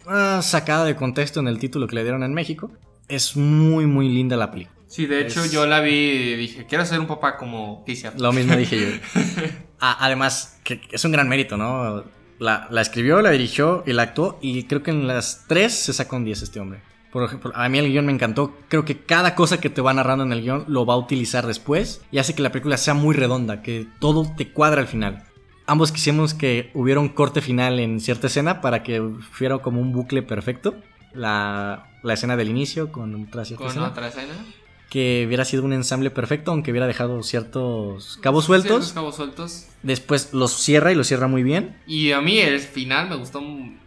ah, sacada de contexto en el título que le dieron en México. Es muy, muy linda la película. Sí, de hecho Es- yo la vi y dije, quiero ser un papá como Affleck. Lo mismo dije yo. Ah, además, que que es un gran mérito, ¿no? La, la escribió, la dirigió y la actuó. Y creo que en las tres se sacó un 10 este hombre. Por ejemplo, a mí el guion me encantó. Creo que cada cosa que te va narrando en el guion lo va a utilizar después. Y hace que la película sea muy redonda, que todo te cuadra al final. Ambos quisimos que hubiera un corte final en cierta escena para que fuera como un bucle perfecto. La, la escena del inicio con otra cierta Con escena otra escena. que hubiera sido un ensamble perfecto, aunque hubiera dejado ciertos cabos sueltos. Ciertos cabos sueltos. Después los cierra y los cierra muy bien. Y a mí el final me gustó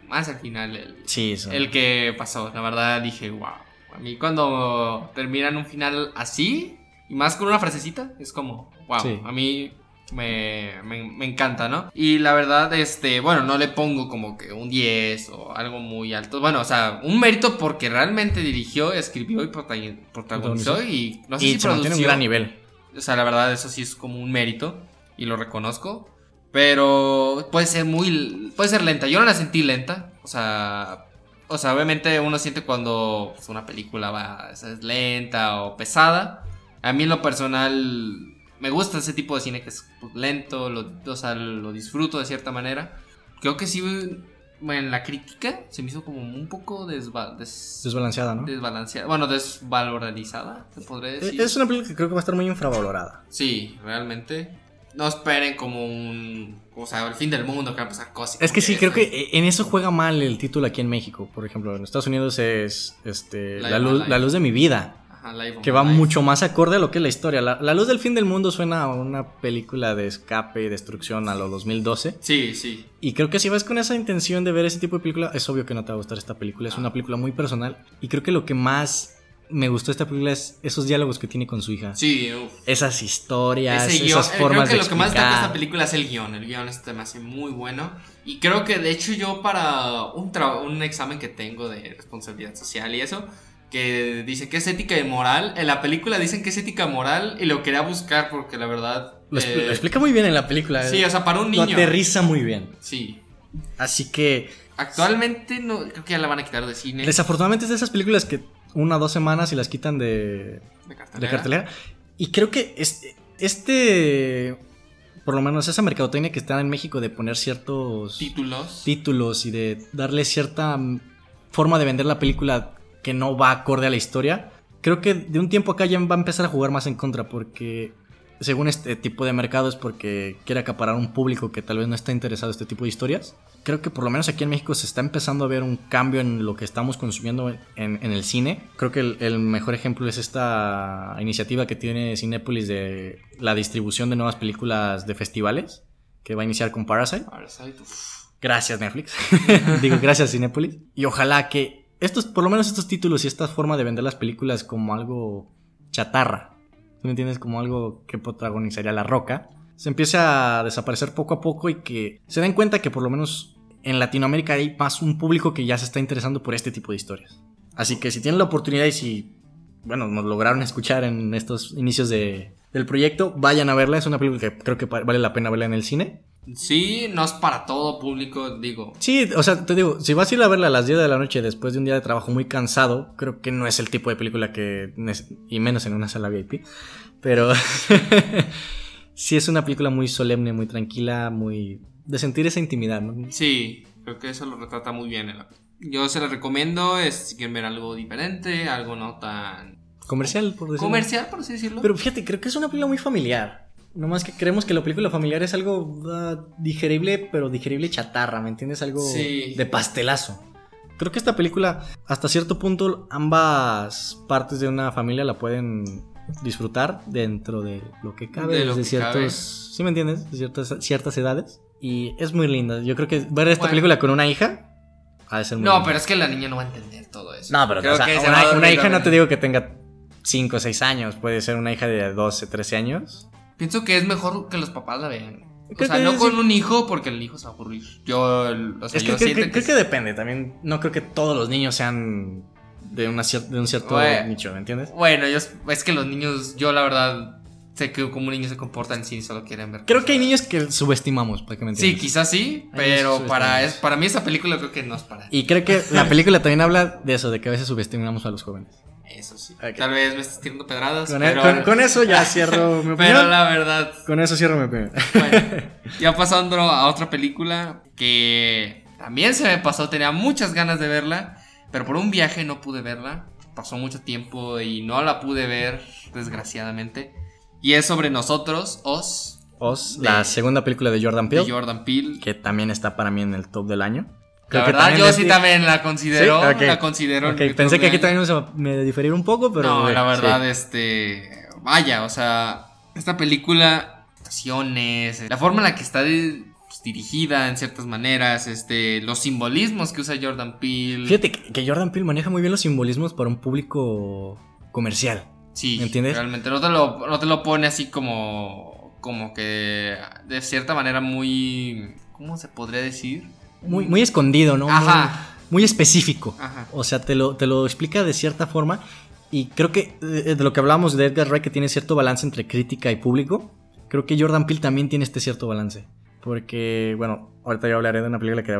más el final. El, Sí, eso. el que pasó. La verdad dije, wow. A mí cuando terminan un final así, y más con una frasecita, es como, wow. Sí. A mí me, me- me encanta, ¿no? Y la verdad, este, bueno, no le pongo como que un 10 o algo muy alto. Bueno, o sea, un mérito porque realmente dirigió, escribió y protagoni- protagonizó y no sé y si se en un produció. gran nivel. O sea, la verdad, eso sí es como un mérito y lo reconozco. Pero puede ser muy. Puede ser lenta. Yo no la sentí lenta. O sea. O sea, obviamente uno siente cuando pues, una película va. Es lenta o pesada. A mí en lo personal. Me gusta ese tipo de cine que es pues, lento, lo, o sea, lo disfruto de cierta manera. Creo que sí, bueno, en la crítica se me hizo como un poco desba- des- Desbalanceada, ¿no? desbalanceada. Bueno, desvalorizada, se podría decir. Es una película que creo que va a estar muy infravalorada. Sí, realmente. No esperen como un. O sea, el fin del mundo, que va a pasar cosas. Es que sí, creo que en eso juega mal el título aquí en México. Por ejemplo, en Estados Unidos es este, la, of luz, la luz de mi vida. Que va mucho más acorde a lo que es la historia. La, La luz del fin del mundo suena a una película de escape y destrucción a lo 2012. Sí, sí. Y creo que si vas con esa intención de ver ese tipo de película, es obvio que no te va a gustar esta película. Es Ah. una película muy personal. Y creo que lo que más me gustó esta película es esos diálogos que tiene con su hija. Sí, uf. Esas historias, Ese guion, esas eh, formas creo que de lo que más destaca de esta película es el guion. El guion este me hace muy bueno. Y creo que de hecho yo para un, un examen que tengo de responsabilidad social y eso, que dice que es ética y moral, en la película dicen que es ética moral y lo quería buscar porque la verdad... Lo, eh, lo explica muy bien en la película. Sí, o sea, para un lo niño. aterriza muy bien. Sí. Así que Actualmente no, creo que ya la van a quitar de cine. desafortunadamente es de esas películas que una o dos semanas y las quitan de, de cartelera. de cartelera. Y creo que este, este, por lo menos esa mercadotecnia que está en México de poner ciertos Títulos. títulos y de darle cierta forma de vender la película que no va acorde a la historia, creo que de un tiempo acá ya va a empezar a jugar más en contra porque según este tipo de mercado es porque quiere acaparar un público que tal vez no está interesado en este tipo de historias. Creo que por lo menos aquí en México se está empezando a ver un cambio en lo que estamos consumiendo en, en el cine. Creo que el, el mejor ejemplo es esta iniciativa que tiene Cinépolis de la distribución de nuevas películas de festivales, que va a iniciar con Parasite. Parasite. Gracias Netflix. Digo, gracias Cinépolis. Y ojalá que estos, por lo menos estos títulos y esta forma de vender las películas como algo chatarra, ¿tú me entiendes? Como algo que protagonizaría La Roca, se empiece a desaparecer poco a poco y que se den cuenta que por lo menos en Latinoamérica hay más un público que ya se está interesando por este tipo de historias. Así que si tienen la oportunidad y si, bueno, nos lograron escuchar en estos inicios de, del proyecto, vayan a verla. Es una película que creo que vale la pena verla en el cine. Sí, no es para todo público, digo. Sí, o sea, te digo, si vas a ir a verla a las 10 de la noche después de un día de trabajo muy cansado, creo que no es el tipo de película que... Y menos en una sala VIP. Pero sí es una película muy solemne, muy tranquila, muy... De sentir esa intimidad, ¿no? Sí, creo que eso lo retrata muy bien. Yo se lo recomiendo, es si quieren ver algo diferente, algo no tan Comercial, por decirlo. comercial, por así decirlo. Pero fíjate, creo que es una película muy familiar. Nomás que creemos que la película familiar es algo ah, digerible, pero digerible chatarra, ¿me entiendes? Algo Sí. de pastelazo. Creo que esta película, hasta cierto punto, ambas partes de una familia la pueden disfrutar dentro de lo que cabe, De lo que ciertos, cabe. ¿sí me entiendes? De ciertas, ciertas edades. Y es muy linda. Yo creo que ver esta Bueno. película con una hija ha de ser muy no, linda. pero es que la niña no va a entender todo eso. No, pero Creo o sea, que una, una hija no te digo que tenga 5 o 6 años, puede ser una hija de 12, 13 años. Pienso que es mejor que los papás la vean. O Creo sea, no sí. con un hijo porque el hijo se va a aburrir. Yo, el- o sea, Es que, yo creo, que- creo que depende también. No creo que todos los niños sean de, una cier- de un cierto Bueno. nicho, ¿me entiendes? Bueno, yo, es que los niños, yo la verdad sé que como un niño se comporta en sí, solo quieren ver. Creo que hay niños que subestimamos, para que me Sí, entiendas. quizás sí, pero niños para, es, para mí esa película creo que no es para Y creo que la película también habla de eso, de que a veces subestimamos a los jóvenes. Eso sí. Tal vez me estés tirando pedradas, Con, pero, con- con eso ya cierro mi opinión. pero la verdad, Con eso cierro mi opinión. bueno, ya pasando a otra película que también se me pasó, tenía muchas ganas de verla, pero por un viaje no pude verla. Pasó mucho tiempo y no la pude ver, desgraciadamente. Y es sobre nosotros, Os, Oz, De- la segunda película de Jordan de Peele, Jordan Peele. que también está para mí en el top del año. La verdad, yo es- sí también la considero. Sí. La considero. en Ok, mi pensé que aquí también me diferir un poco, pero. no, la verdad, sí. este. Vaya, o sea, esta película, actuaciones, la forma en la que está de- pues, dirigida en ciertas maneras, este, los simbolismos que usa Jordan Peele. Fíjate que, Jordan Peele maneja muy bien los simbolismos para un público comercial. Sí, ¿Me entiendes? Realmente no te lo, no te lo pone así como, como que de cierta manera muy, ¿cómo se podría decir? Muy, muy escondido, ¿no? Ajá. Muy, específico. Ajá. O sea, te lo, te lo explica de cierta forma. Y creo que eh, de lo que hablábamos de Edgar Wright, que tiene cierto balance entre crítica y público, creo que Jordan Peele también tiene este cierto balance. Porque, bueno, ahorita yo hablaré de una película que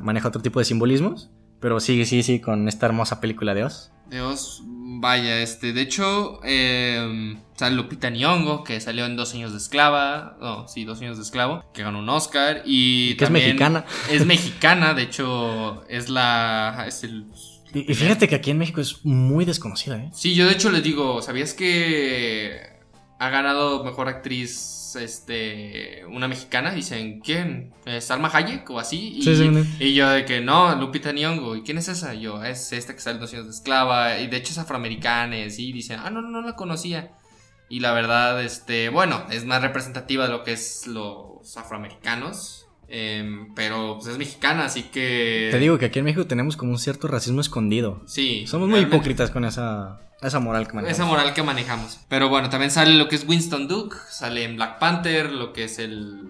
maneja otro tipo de simbolismos. Pero sigue, sí, sí, con esta hermosa película de Oz. De Oz, vaya, este, de hecho, eh, sale Lupita Nyong'o, que salió en Dos años de esclava, no, sí, Dos años de esclavo, que ganó un Oscar y, que es mexicana. Es mexicana, de hecho, es la, es el... Y, y fíjate que aquí en México es muy desconocida, ¿eh? Sí, yo de hecho les digo, ¿sabías que ha ganado mejor actriz este una mexicana? Dicen, ¿quién? ¿Es Salma Hayek o así? Y, Sí, sí, sí. y yo de que no, Lupita Nyong'o. ¿Y quién es esa? Yo, es esta que sale en de esclava. Y de hecho es afroamericana. Y dicen, ah, no, no, no la conocía. Y la verdad, este, bueno, es más representativa de lo que es los afroamericanos. em, pero pues es mexicana, así que... Te digo que aquí en México tenemos como un cierto racismo escondido. Sí. Somos muy realmente. hipócritas con esa, esa moral que manejamos. Esa moral que manejamos. Pero bueno, también sale lo que es Winston Duke, sale en Black Panther, lo que es el...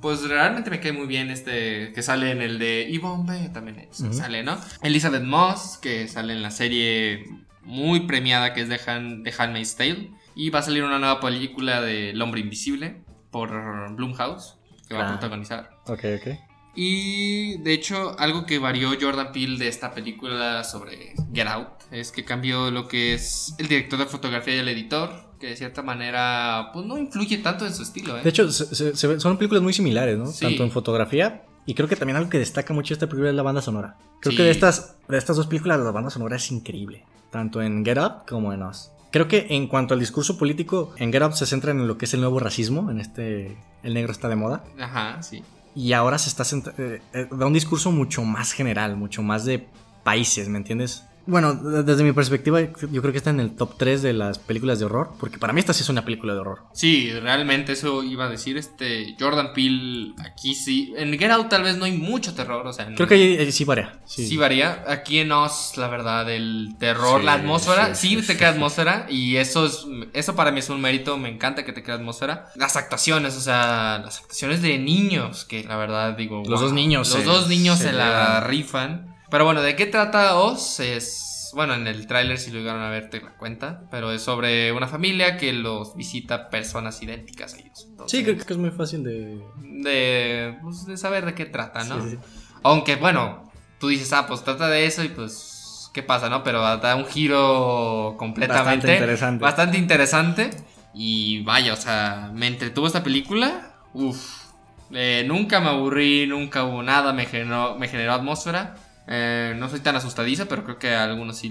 Pues realmente me cae muy bien este que sale en el de Yvonne también es- sale, ¿no? Elizabeth Moss, que sale en la serie muy premiada que es The, Han- The Handmaid's Tale. Y va a salir una nueva película de El Hombre Invisible por Blumhouse, que va a Claro. protagonizar. Ok, ok. Y de hecho, algo que varió Jordan Peele de esta película sobre Get Out es que cambió lo que es el director de fotografía y el editor, que de cierta manera pues no influye tanto en su estilo. ¿eh? De hecho, se- se- son películas muy similares, ¿no? Sí. Tanto en fotografía y creo que también algo que destaca mucho esta película es la banda sonora. Creo Sí. que de estas, de estas dos películas la banda sonora es increíble, tanto en Get Up como en Us. Creo que en cuanto al discurso político, en Get Up se centra en lo que es el nuevo racismo, en este, el negro está de moda, Ajá, sí. Y ahora se está eh, eh, da un discurso mucho más general, mucho más de países, ¿me entiendes? Bueno, de- desde mi perspectiva, yo creo que está en el top 3 de las películas de horror, porque para mí esta sí es una película de horror. Sí, realmente eso iba a decir este Jordan Peele aquí sí. En Get Out tal vez no hay mucho terror, o sea, en- Creo que sí varía. Sí. Sí, varía. Aquí en Oz, la verdad, el terror, Sí, la atmósfera, sí, sí, te crea atmósfera y eso es eso para mí es un mérito, me encanta que te crea atmósfera. Las actuaciones, o sea, las actuaciones de niños, que la verdad digo, Los dos niños los dos niños se se, la rifan. Pero bueno, ¿de qué trata Oz? Es bueno, en el tráiler si lo llegaron a ver te la cuenta, pero es sobre una familia que los visita personas idénticas a ellos. Sí, creo que es muy fácil de... de, pues, de saber de qué trata, ¿no? Sí, sí. Aunque, bueno, tú dices, ah, pues trata de eso y pues, ¿qué pasa, no? Pero da un giro completamente. Bastante interesante. Bastante interesante. Y vaya, o sea, me entretuvo esta película. Uf. Eh, nunca me aburrí, nunca hubo nada, me generó, me generó atmósfera. Eh, no soy tan asustadiza, pero creo que a algunos sí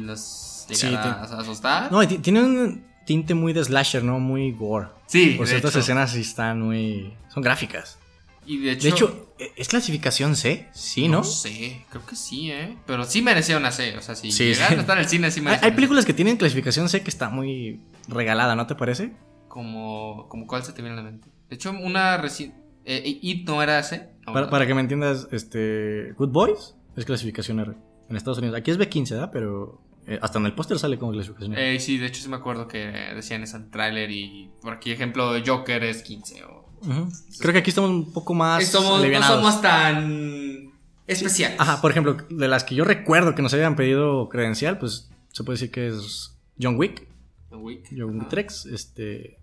Sí, llegará a asustar. No, tiene un tinte muy de slasher, ¿no? Muy gore. sí, Por ciertas hecho. escenas sí están muy... Son gráficas. Y de hecho, De hecho, ¿e- ¿es clasificación C? Sí, ¿no? no sé, creo que sí, ¿eh? Pero sí merecía una C, o sea, si Sí, sí. a estar en el cine, sí Hay, merecía hay películas que tienen clasificación C que está muy regalada, ¿no te parece? Como, como cuál se te viene a la mente. De hecho, una recién. Eh, It no era C. Para, para que me entiendas, este... Good Boys es clasificación R en Estados Unidos. Aquí es B15, ¿verdad? Pero eh, hasta en el póster sale como clasificación R. Eh, sí, de hecho sí me acuerdo que decían eso en el tráiler y por aquí ejemplo Joker es 15 o... Ujú. Creo que aquí estamos un poco más Somos- no somos tan especiales. Ajá, por ejemplo, de las que yo recuerdo que nos habían pedido credencial, pues se puede decir que es John Wick, Wick. John Wick. 3, este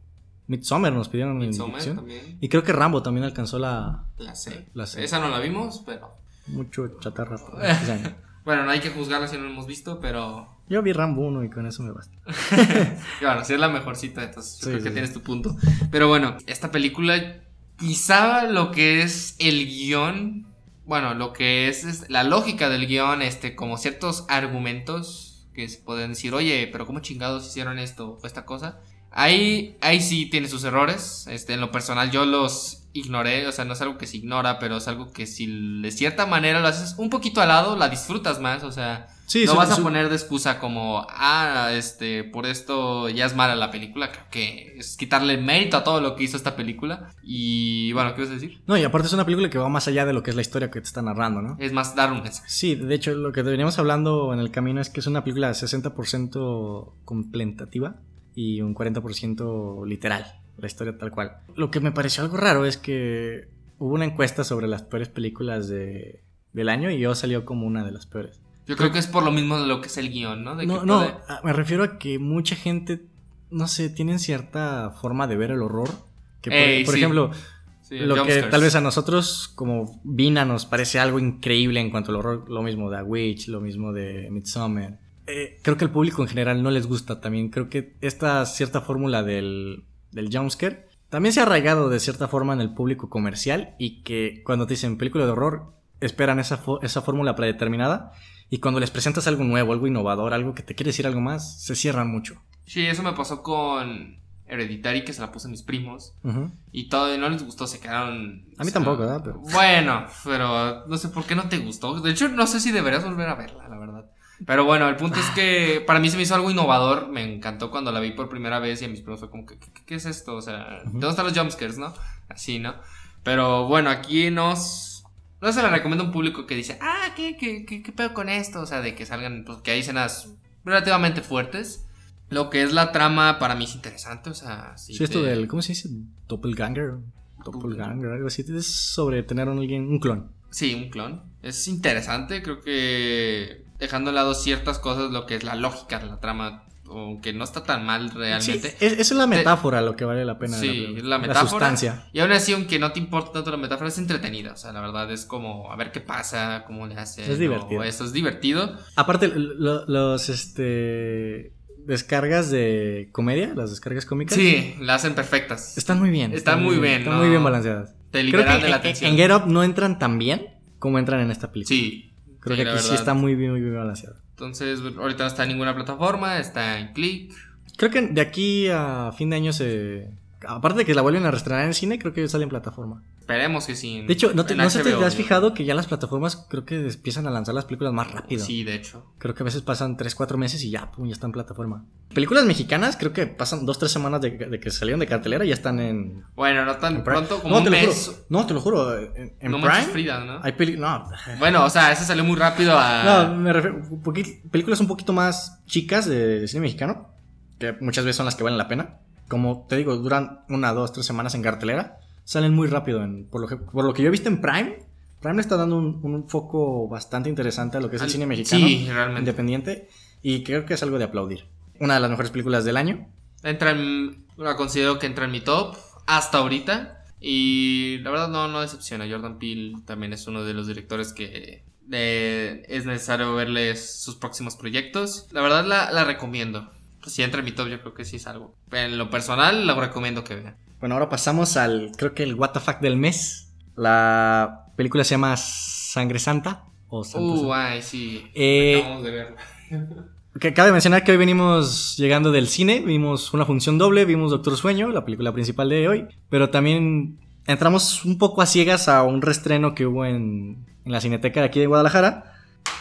Midsommar nos pidieron Midsommar también. Y creo que Rambo también alcanzó la La C. La C. Esa no la vimos, pero... mucho chatarra. Bueno, no hay que juzgarla si no la hemos visto, pero... Yo vi Rambo 1 y con eso me basta. Bueno, si es la mejorcita, entonces yo Sí, creo sí, que sí. tienes tu punto. Pero bueno, esta película, quizá lo que es el guion, bueno, lo que es, es la lógica del guion, este, como ciertos argumentos que se pueden decir, oye, pero ¿cómo chingados hicieron esto o esta cosa? Ahí, ahí sí tiene sus errores. Este, en lo personal yo los ignoré. O sea, no es algo que se ignora, pero es algo que si de cierta manera lo haces un poquito al lado, la disfrutas más. O sea, Sí, no vas a poner de excusa como, ah, este, por esto ya es mala la película. Creo que es quitarle mérito a todo lo que hizo esta película. Y bueno, ¿qué vas a decir? No, y aparte es una película que va más allá de lo que es la historia que te está narrando, ¿no? Es más dar un mensaje. Sí, de hecho, lo que veníamos hablando en el camino es que es una película de 60% contemplativa y un 40% literal, la historia tal cual. Lo que me pareció algo raro es que hubo una encuesta sobre las peores películas de, del año y yo salió como una de las peores. Yo creo que es por lo mismo de lo que es el guion, ¿no? De No, que no, puede- a- me refiero a que mucha gente, no sé, tienen cierta forma de ver el horror. Que por, Ey, por sí. ejemplo, Sí, lo que tal vez a nosotros, como Vina, nos parece algo increíble en cuanto al horror. Lo mismo de A Witch, lo mismo de Midsommar. Eh, creo que al público en general no les gusta también. Creo que esta cierta fórmula del, del jumpscare también se ha arraigado de cierta forma en el público comercial y que cuando te dicen película de horror esperan esa, esa fórmula predeterminada y cuando les presentas algo nuevo, algo innovador, algo que te quiere decir algo más, se cierran mucho. Sí, eso me pasó con Hereditary, que se la puse a mis primos. Y todo, y no les gustó, se quedaron. A mí tampoco, ¿verdad? Pero- Bueno, pero no sé por qué no te gustó. De hecho, no sé si deberías volver a verla, la verdad. Pero bueno, el punto es que para mí se me hizo algo innovador. Me encantó cuando la vi por primera vez y a mis primos fue como, ¿qué, qué- qué es esto? O sea, ¿dónde están los jumpscares, no? Así, ¿no? Pero bueno, aquí nos. No se la recomiendo a un público que dice, ah, ¿qué, qué, qué, qué pedo con esto? O sea, de que salgan, pues que hay escenas relativamente fuertes. Lo que es la trama para mí es interesante, o sea, sí. Sí, esto te- del, ¿cómo se dice? Doppelganger. Doppelganger, algo así. Es sobre tener a alguien, un clon. Sí, un clon. Es interesante, creo que dejando de lado ciertas cosas, lo que es la lógica de la trama, aunque no está tan mal realmente. Sí, es, es la metáfora lo que vale la pena. Sí, la, la metáfora. sustancia. Y aún así, aunque no te importa tanto la metáfora, es entretenida. O sea, la verdad es como a ver qué pasa, cómo le hace. Es divertido. Eso es divertido. Aparte, lo- los este descargas de comedia, las descargas cómicas, Sí, la hacen perfectas. están muy bien. Están muy bien, Están ¿no? muy bien balanceadas. Te Creo liberan que de la en- atención. en Get Up no entran tan bien como entran en esta película. Sí. Creo sí, que aquí sí está muy bien, muy bien balanceado. Entonces, ahorita no está en ninguna plataforma, está en Click. Creo que de aquí a fin de año se. Aparte de que la vuelven a reestrenar en el cine, creo que sale en plataforma. Esperemos que sí. De hecho, ¿no, te, no sé si te HBO, has ¿no? fijado que ya las plataformas creo que empiezan a lanzar las películas más rápido? Sí, de hecho. Creo que a veces pasan 3, 4 meses y ya, pum, ya está en plataforma. Películas mexicanas, creo que pasan 2, 3 semanas de, de que salieron de cartelera y ya están en, Bueno, no tan pronto como no, un te lo juro. No, te lo juro. En, en no Prime Frida, ¿no? hay peli... No, Bueno, o sea, ese salió muy rápido a. no, me refiero... películas un poquito más chicas de, de cine mexicano, que muchas veces son las que valen la pena. Como te digo, duran una, dos, tres semanas en cartelera. Salen muy rápido. En, por, lo que, por lo que yo he visto en Prime, Prime le está dando un, un foco bastante interesante a lo que es el cine mexicano. Sí, realmente. independiente y creo que es algo de aplaudir. Una de las mejores películas del año. Entra en. La considero que entra en mi top hasta ahorita. Y la verdad no, no decepciona. Jordan Peele también es uno de los directores que eh, es necesario verles sus próximos proyectos. La verdad la, la recomiendo. Si entra en mi top, yo creo que sí es algo. En lo personal, la recomiendo que vean. Bueno, ahora pasamos al, creo que el what the fuck del mes. La película se llama Sangre Santa. O Santa Uh, Santa. ay, sí. Eh, Acabamos de verla. Que cabe mencionar que hoy venimos llegando del cine, vimos una función doble, vimos Doctor Sueño, la película principal de hoy, pero también entramos un poco a ciegas a un restreno que hubo en, en la cineteca de aquí de Guadalajara,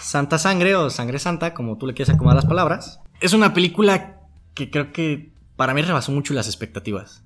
Santa Sangre o Sangre Santa, como tú le quieras acomodar las palabras. Es una película que creo que para mí rebasó mucho las expectativas.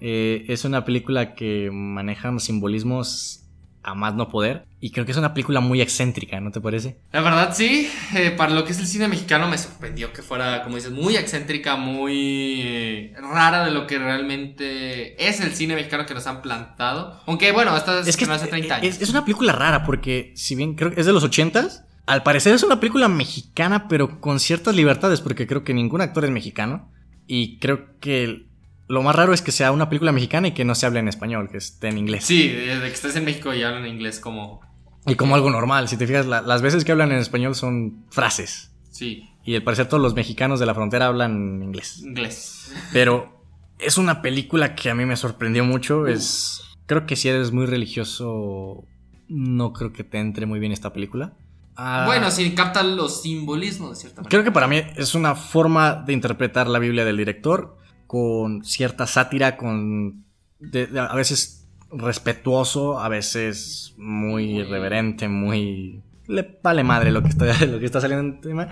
Eh, es una película que maneja simbolismos a más no poder y creo que es una película muy excéntrica, ¿no te parece? La verdad sí, eh, para lo que es el cine mexicano me sorprendió que fuera, como dices, muy excéntrica, muy eh, rara de lo que realmente es el cine mexicano que nos han plantado. Aunque bueno, esta es, Es que hace 30 años. es, es una película rara porque si bien creo que es de los 80s, al parecer es una película mexicana pero con ciertas libertades porque creo que ningún actor es mexicano y creo que lo más raro es que sea una película mexicana y que no se hable en español, que esté en inglés. Sí, de que estés en México y hablan inglés como... Y como algo normal, si te fijas, la- las veces que hablan en español son frases. Sí, Y al parecer todos los mexicanos de la frontera hablan inglés. inglés. Pero es una película que a mí me sorprendió mucho. Es. Creo que si eres muy religioso. No creo que te entre muy bien esta película. Ah, Bueno, sí, capta los simbolismos de cierta manera. Creo que para mí es una forma de interpretar la Biblia del director. Con cierta sátira, con. de- de- a veces respetuoso, a veces muy irreverente, muy. Le vale madre lo que está, lo que está saliendo en tema.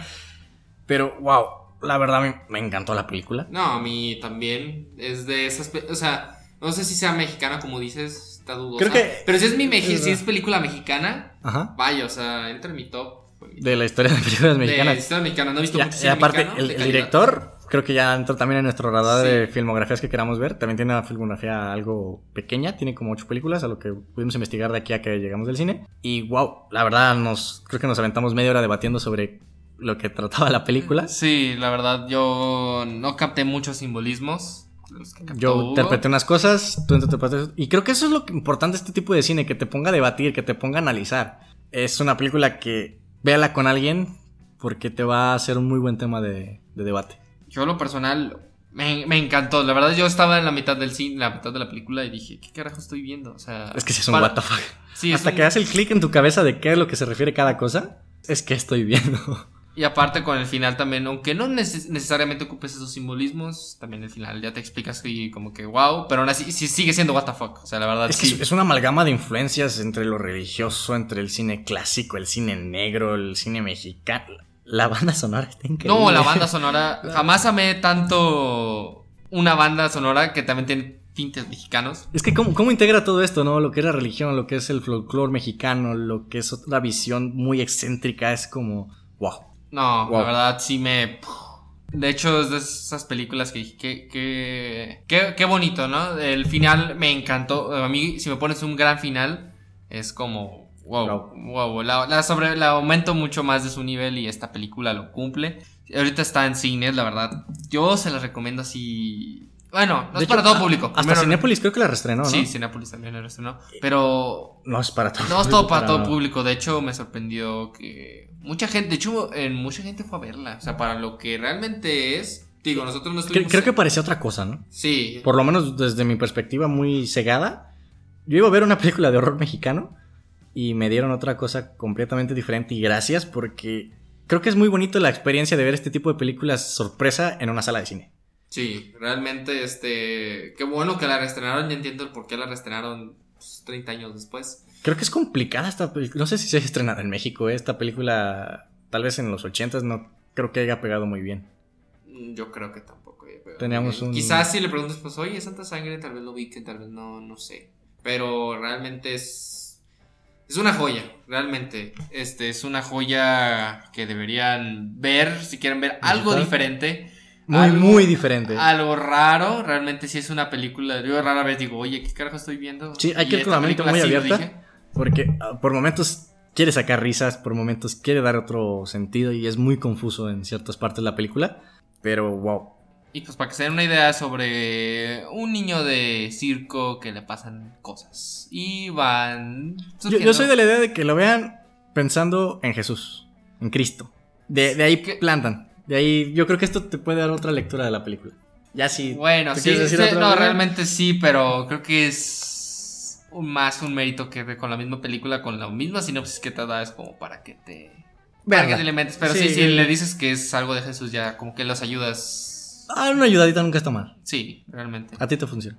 Pero, wow, la verdad me, me encantó la película. No, a mí también es de esas... O sea, no sé si sea mexicana como dices, está dudosa. Creo que- Pero si es, mi meji- si es película mexicana, Ajá. vaya, o sea, entra en mi top. De la historia de películas De mexicanas. historia mexicana, no he visto Ya- mucho y aparte, el, director, creo que ya entró también en nuestro radar Sí. de filmografías que queramos ver. También tiene una filmografía algo pequeña, tiene como ocho películas, a lo que pudimos investigar de aquí a que llegamos del cine. Y wow, la verdad, nos creo que nos aventamos media hora debatiendo sobre lo que trataba la película. Sí, la verdad, yo no capté muchos simbolismos. Los que captó Yo interpreté unas cosas, tú interpretas. Y creo que eso es lo importante de este tipo de cine, que te ponga a debatir, que te ponga a analizar. Es una película que véala con alguien porque te va a hacer un muy buen tema de, de debate. Yo lo personal me, me encantó. La verdad yo estaba en la mitad del cine, la mitad de la película y dije, ¿qué carajo estoy viendo? O sea, Es que sí es un para- what the fuck. Sí, es Hasta un- que hace el clic en tu cabeza de qué es lo que se refiere cada cosa, es que estoy viendo. Y aparte con el final también, aunque no neces- necesariamente ocupes esos simbolismos, también el final ya te explicas y como que wow, pero aún así sí sigue siendo what the fuck. O sea, la verdad Es que sí. es una amalgama de influencias entre lo religioso, entre el cine clásico, el cine negro, el cine mexicano. La banda sonora está increíble. No, la banda sonora. Jamás amé tanto una banda sonora que también tiene tintes mexicanos. Es que ¿cómo, cómo integra todo esto, ¿no? Lo que es la religión, lo que es el folclore mexicano, lo que es otra visión muy excéntrica, es como, wow. No, Wow. la verdad sí me. De hecho, es de esas películas que dije, qué, qué, qué, qué bonito, ¿no? El final me encantó. A mí, si me pones un gran final, es como, wow, wow. La, la sobre, la aumento mucho más de su nivel y esta película lo cumple. Ahorita está en cines, la verdad. Yo se la recomiendo así. Bueno, no De es para todo público. Hasta Primero- Cinépolis creo que la restrenó, ¿no? Sí, Cinépolis también la estrenó. Pero No es para todo no es todo para todo público. De hecho, me sorprendió que mucha gente, de hecho, mucha gente fue a verla. O sea, para lo que realmente es. Digo, nosotros no estuvimos. creo que parecía otra cosa, ¿no? Sí. Por lo menos desde mi perspectiva muy cegada. Yo iba a ver una película de horror mexicano y me dieron otra cosa completamente diferente y gracias porque creo que es muy bonito la experiencia de ver este tipo de películas sorpresa en una sala de cine. Sí, realmente, este. Qué bueno que la reestrenaron. Ya entiendo el por qué la reestrenaron pues, 30 años después. Creo que es complicada esta película. No sé si se ha estrenado en México. ¿eh? Esta película, tal vez en los 80 no creo que haya pegado muy bien. Mm, Yo creo que tampoco. Teníamos bien. un- Quizás si le preguntas, pues, oye, Santa Sangre, tal vez lo vi, que tal vez no, no sé. Pero realmente es. Es una joya, realmente. Este es una joya que deberían ver si quieren ver algo diferente. Muy, algo- muy diferente. Algo raro, realmente sí es una película. Yo rara vez digo, oye, ¿qué carajo estoy viendo? Sí, hay que ir con esta la mente muy abierta. Porque ah, por momentos quiere sacar risas, por momentos quiere dar otro sentido y es muy confuso en ciertas partes de la película. Pero wow. Y pues para que se den una idea sobre un niño de circo que le pasan cosas. Y van. Yo, yo soy de la idea de que lo vean pensando en Jesús, en Cristo. De, de ahí ¿Qué? plantan. De ahí yo creo que esto te puede dar otra lectura de la película. Ya sí. Bueno, ¿tú sí, sí, no, realmente sí, pero creo que es un- más un mérito que con la misma película, con la misma sinopsis que te da, es como para que te. Para que te le metes. Pero Sí. sí, si le dices que es algo de Jesús, ya como que los ayudas. Ah, una ayudadita nunca está mal. Sí, realmente. A ti te funciona.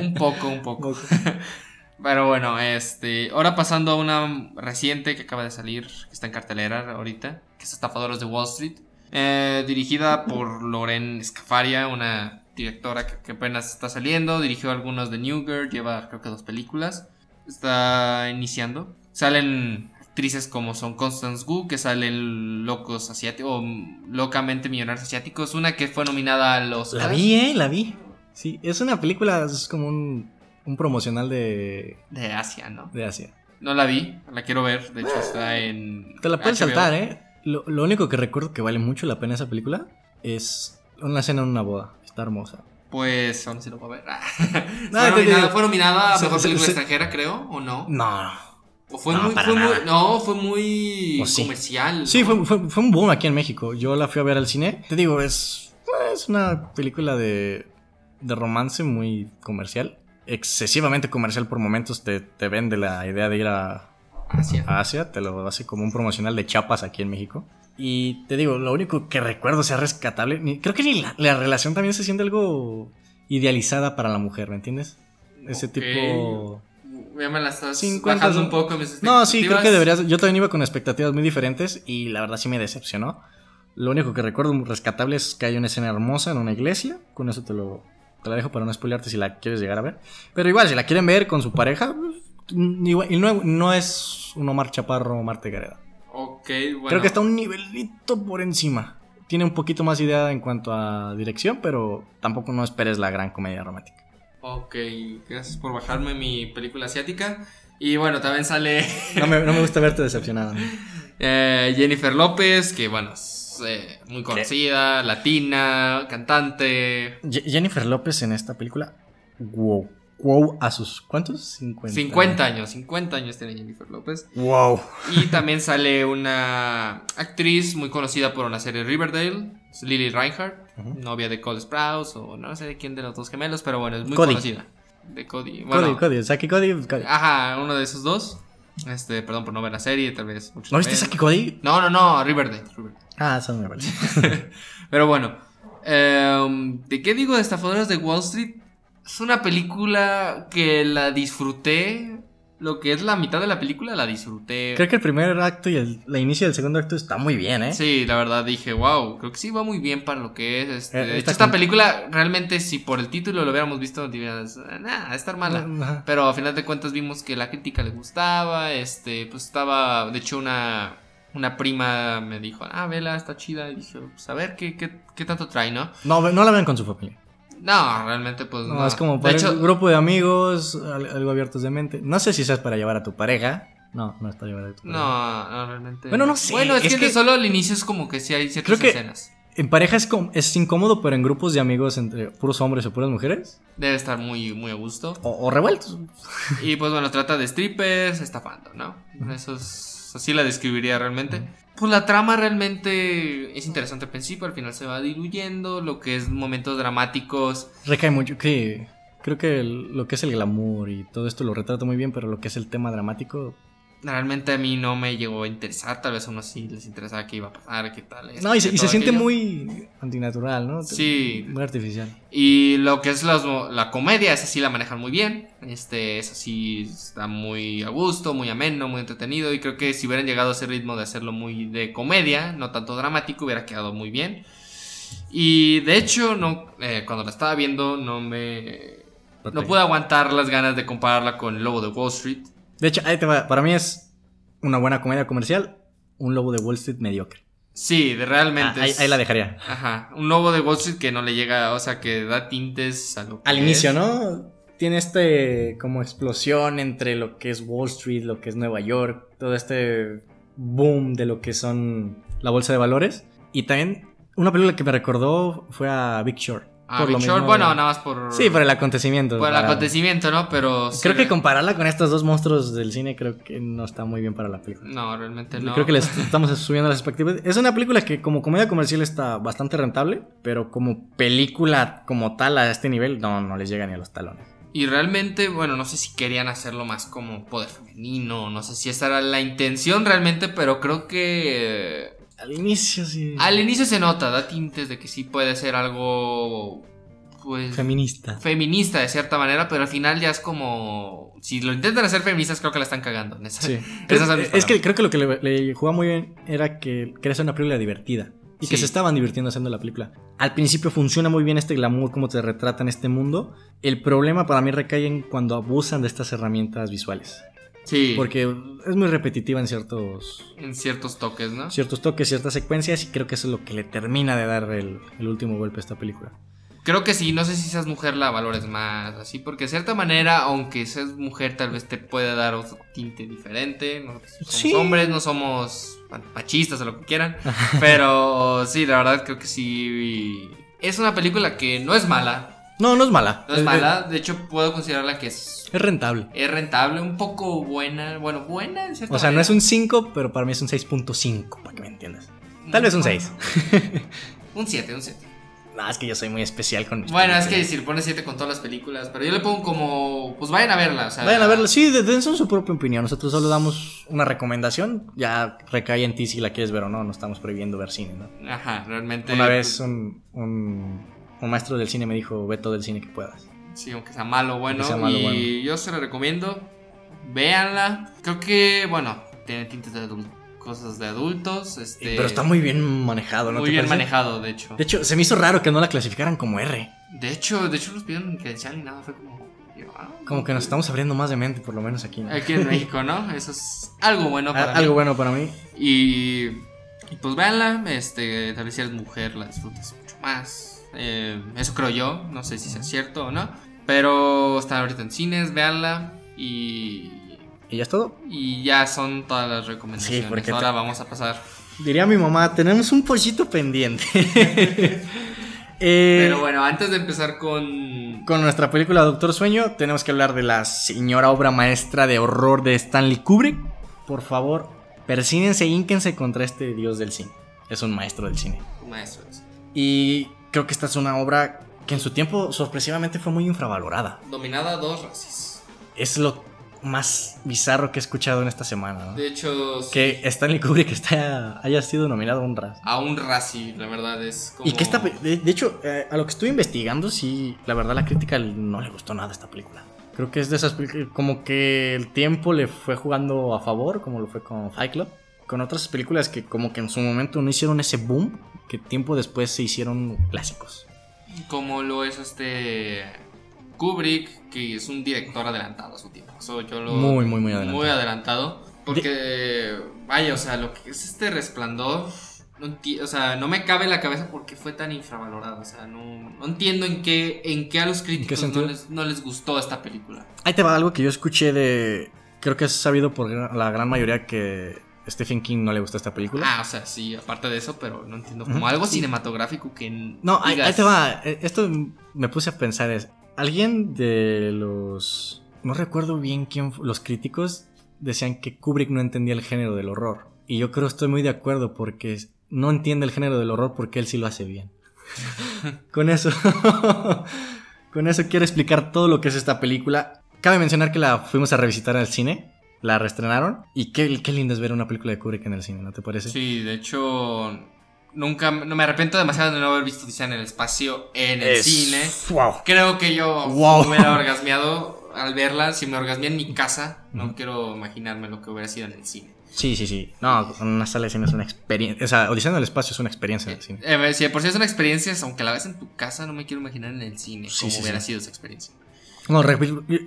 Un poco, un poco. Pero bueno, este. Ahora pasando a una reciente que acaba de salir, que está en cartelera ahorita, que es Estafadores de Wall Street. eh, dirigida por Loren Scafaria, una directora que, apenas está saliendo. Dirigió algunos de New Girl, lleva creo que dos películas. Está iniciando. Salen actrices como son Constance Wu, que salen locos asiáticos, o locamente millonarios asiáticos. Una que fue nominada a los. La vi, eh, la vi. Sí, es una película, es como un, un promocional de, De Asia, ¿no? de Asia. No la vi, la quiero ver. De hecho, está en. Te la puedes HBO. saltar, eh. Lo, lo único que recuerdo que vale mucho la pena esa película es una escena en una boda. Está hermosa. Pues aún sí lo a ver. No, fue, nominada, digo. fue nominada a Se- mejor se- película se- extranjera, creo, o no. No. O fue No, muy, fue muy- no, fue muy sí. comercial. Sí, ¿no? fue, fue, fue un boom aquí en México. Yo la fui a ver al cine. Te digo, es, es una película de, de romance muy comercial. Excesivamente comercial por momentos. Te, te vende la idea de ir a, Asia. a Asia. Te lo hace como un promocional de chapas aquí en México. Y te digo, lo único que recuerdo sea rescatable. ni- creo que ni la, la relación también se siente algo idealizada para la mujer, ¿me entiendes? Ese tipo. Ya me la estás 50 bajando son- un poco mis No, sí, creo que deberías. Yo también iba con expectativas muy diferentes y la verdad sí me decepcionó. Lo único que recuerdo rescatable es que hay una escena hermosa en una iglesia. Con eso te lo te la dejo para no spoilearte si la quieres llegar a ver. Pero igual, si la quieren ver con su pareja, pues, igual- y no, no es un Omar Chaparro o Marte Gareda. Ok, bueno. Creo que está un nivelito por encima. Tiene un poquito más idea en cuanto a dirección, pero tampoco no esperes la gran comedia romántica. Ok, gracias por bajarme mi película asiática. Y bueno, también sale No me, no me gusta verte decepcionada. ¿no? eh, Jennifer López, que bueno, es eh, muy conocida, latina, cantante. Je- Jennifer López en esta película, wow. Wow, a sus. ¿Cuántos? 50. 50 años, 50 años tiene Jennifer López. Wow. Y también sale una actriz muy conocida por una serie Riverdale, es Lily Reinhardt, novia de Cole Sprouse o no sé de quién de los dos gemelos, pero bueno, es muy Cody. conocida. De Cody. Bueno, Cody, Cody, Saki Cody. Cody. Ajá, uno de esos dos. Este, perdón por no ver la serie, tal vez. muchos ¿No viste. Saki Cody? No, no, no, Riverdale. Riverdale. Ah, eso me parece. Pero bueno, em, ¿de qué digo de Estafadores de Wall Street? Es una película que la disfruté. Lo que es la mitad de la película la disfruté. Creo que el primer acto y el la inicio del segundo acto está muy bien, ¿eh? Sí, la verdad dije, wow, creo que sí va muy bien para lo que es. Este, Eh, de hecho, esta película, realmente, si por el título lo hubiéramos visto, dirías, nah, estar mala. Pero a final de cuentas vimos que la crítica le gustaba. Este, pues estaba, de hecho, una, una prima me dijo, ah, vela, está chida. Y dije, pues a ver qué, qué, qué tanto trae, ¿no? No, no la ven con su familia. No, realmente, pues No, no. es como de para hecho, un grupo de amigos, al- algo abiertos de mente. No sé si seas para llevar a tu pareja. No, no es para llevar a tu pareja. no, no, realmente. Bueno, no sé, Bueno, es, es que, que- solo al inicio es como que sí hay ciertas Creo que- escenas. En pareja es, com- es incómodo, pero en grupos de amigos entre puros hombres o puras mujeres. Debe estar muy, muy a gusto. O, o revueltos. Y pues bueno, trata de strippers estafando, ¿no? Eso así la describiría realmente. Pues la trama realmente es interesante al principio, al final se va diluyendo, lo que es momentos dramáticos. Recae mucho. Que creo que el- lo que es el glamour y todo esto lo retrata muy bien, pero lo que es el tema dramático. Realmente a mí no me llegó a interesar, tal vez a unos sí les interesaba qué iba a pasar, qué tal. esto, No, y se, y siente muy antinatural, ¿no? Sí. Muy artificial. Y lo que es los- la comedia, esa sí la manejan muy bien. Este, eso sí está muy a gusto, muy ameno, muy entretenido. Y creo que si hubieran llegado a ese ritmo de hacerlo muy de comedia, no tanto dramático, hubiera quedado muy bien. Y de hecho, no, eh, cuando la estaba viendo, no me. No pude aguantar las ganas de compararla con El Lobo de Wall Street. De hecho, ahí te va. Para mí es una buena comedia comercial. Un lobo de Wall Street mediocre. Sí, de Ah, realmente. ahí, es- ahí la dejaría. Ajá. Un Lobo de Wall Street que no le llega, o sea, que da tintes a lo que Al inicio. ¿no? Tiene este como explosión entre lo que es Wall Street, lo que es Nueva York, todo este boom de lo que son la bolsa de valores. Y también una película que me recordó fue a Big Short. Ah, por lo Big Short, mismo bueno, nada más por. Sí, por el acontecimiento. Por el para- acontecimiento, ¿no? Pero. sí, Creo que compararla con estos dos monstruos del cine creo que no está muy bien para la película. No, realmente no. Creo que les estamos subiendo las expectativas. Es una película que como comedia comercial está bastante rentable, pero como película como tal a este nivel no, no les llega ni a los talones. Y realmente, bueno, no sé si querían hacerlo más como poder femenino, no sé si esa era la intención realmente, pero creo que Al inicio sí. al inicio se nota, da tintes de que sí puede ser algo, pues, Feminista. feminista de cierta manera, pero al final ya es como, si lo intentan hacer feministas, creo que la están cagando. en esa- Sí. Esas es que creo que lo que le, le jugaba muy bien era que quería ser una película divertida. Y que se estaban divirtiendo haciendo la película. Al principio funciona muy bien este glamour, cómo te retratan este mundo. El problema para mí recae en cuando abusan de estas herramientas visuales. Sí, Porque es muy repetitiva en ciertos, en ciertos toques, ¿no? ciertos toques, ciertas secuencias. Y creo que eso es lo que le termina de dar el, el último golpe a esta película. Creo que sí, no sé si seas mujer la valores más, así, porque de cierta manera, aunque seas mujer, tal vez te puede dar otro tinte diferente. No somos Sí. hombres, no somos machistas o lo que quieran, pero sí, la verdad creo que sí. Es una película que no es mala, No, no es mala. no es mala, de hecho puedo considerarla que es, Es rentable. es rentable, un poco buena, bueno, buena en cierta O sea, no es un 5, pero para mí es un 6.5, para que me entiendas. Tal vez un 6. Un 7, un 7. No, es que yo soy muy especial con mis Bueno, es que si le pones 7 con todas las películas, pero yo le pongo como, pues vayan a verla, o sea. Vayan a verla. Sí, de- den su propia opinión. Nosotros solo damos una recomendación. Ya recae en ti si la quieres ver o no. No estamos prohibiendo ver cine, ¿no? Ajá, realmente. Una vez un, un, un maestro del cine me dijo, ve todo el cine que puedas. Sí, aunque sea malo o bueno. Sea malo y bueno. yo se la recomiendo. Véanla. Creo que, bueno, tiene tintes de adulto, cosas de adultos. Este, Pero está muy bien manejado, ¿no? muy te bien parece? manejado, de hecho. De hecho, se me hizo raro que no la clasificaran como R. De hecho, de hecho, nos pidieron credencial y nada. Fue como. ah, Como que nos estamos abriendo más de mente, por lo menos aquí. ¿no? Aquí en México, ¿no? Eso es algo bueno para mí. Algo bueno para mí. Y, y pues véanla, este, tal vez si eres mujer la disfrutes mucho más. Eh, eso creo yo, no sé si sea cierto o no. Pero está ahorita en cines, véanla. Y, ¿Y ya es todo? y ya son todas las recomendaciones. Sí, porque Ahora te- vamos a pasar. Diría mi mamá, tenemos un pollito pendiente. Eh, Pero bueno, antes de empezar con. Con nuestra película Doctor Sueño, tenemos que hablar de la señora obra maestra de horror de Stanley Kubrick. Por favor, persínense e ínquense contra este dios del cine. Es un maestro del cine. Maestros. Y creo que esta es una obra que en su tiempo sorpresivamente fue muy infravalorada. Dominada a dos racis. Es lo más bizarro que he escuchado en esta semana. ¿no? De hecho, sí, Que Stanley Kubrick está, haya sido nominado a un Razzie. a un la verdad es como. Y que esta, de hecho, eh, a lo que estuve investigando, sí, la verdad la crítica no le gustó nada a esta película. Creo que es de esas películas, como que el tiempo le fue jugando a favor, como lo fue con Fight Club. Con otras películas que como que en su momento no hicieron ese boom, que tiempo después se hicieron clásicos. Como lo es este. Kubrick, que es un director adelantado a su tiempo. Eso yo lo. Muy, muy, muy adelantado. Muy adelantado. Porque. Vaya, o sea, lo que es este resplandor. No o sea, no me cabe en la cabeza por qué fue tan infravalorado. O sea, no, no entiendo en qué, en qué a los críticos no les, no les gustó esta película. Ahí te va algo que yo escuché de... Creo que es sabido por la gran mayoría que Stephen King no le gustó esta película. Ah, o sea, sí, aparte de eso, pero no entiendo. Como algo Sí. cinematográfico que. No, ahí, digas- ahí te va. Eh, Esto me puse a pensar es, alguien de los no recuerdo bien quién los críticos decían que Kubrick no entendía el género del horror. Y yo creo estoy muy de acuerdo porque no entiende el género del horror porque él sí lo hace bien. con eso con eso quiero explicar todo lo que es esta película. Cabe mencionar que la fuimos a revisitar al cine, la reestrenaron y qué, qué lindo es ver una película de Kubrick en el cine, ¿no te parece? Sí, de hecho. Nunca. No me arrepiento demasiado de no haber visto Odisea en el espacio en el Es- cine. Wow. Creo que yo Wow. me hubiera orgasmeado al verla. Si me orgasmeé en mi casa, no quiero imaginarme lo que hubiera sido en el cine. Sí, sí, sí. No, una sala de cine es una experiencia. O sea, Odisea en el espacio es una experiencia de cine. Eh, si de por sí es una experiencia, aunque la ves en tu casa, no me quiero imaginar en el cine Sí, cómo sí, hubiera sí. sido esa experiencia. No,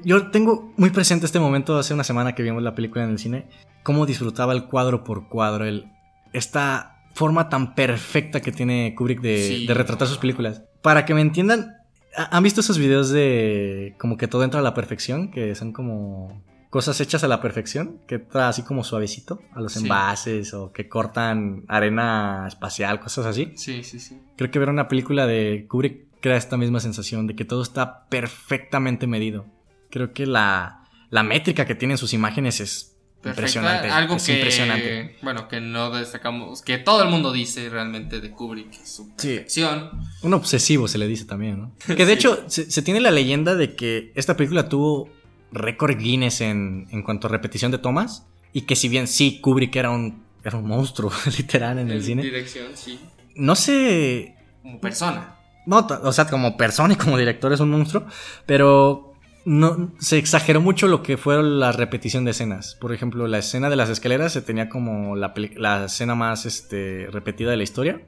yo- tengo muy presente este momento hace una semana que vimos la película en el cine. Cómo disfrutaba el cuadro por cuadro. El, esta forma tan perfecta que tiene Kubrick de, Sí. de retratar sus películas. Para que me entiendan, ¿ha- ¿han visto esos videos de como que todo entra a la perfección? Que son como cosas hechas a la perfección, que está así como suavecito a los Sí. envases o que cortan arena espacial, cosas así. Sí, sí, sí. Creo que ver una película de Kubrick crea esta misma sensación de que todo está perfectamente medido. Creo que la, la métrica que tienen sus imágenes es Perfecta. impresionante. Algo es que, impresionante. bueno, que no destacamos, que todo el mundo dice realmente de Kubrick, su Sí. perfección. Un obsesivo se le dice también, ¿no? Que de hecho se, se tiene la leyenda de que esta película tuvo récord Guinness en, en cuanto a repetición de tomas. Y que si bien sí, Kubrick era un, era un monstruo, literal, en el En cine. dirección, sí. No sé Como persona. No, o sea, como persona y como director es un monstruo, pero no se exageró mucho lo que fue la repetición de escenas. Por ejemplo, la escena de las escaleras se tenía como la, la escena más este, repetida de la historia,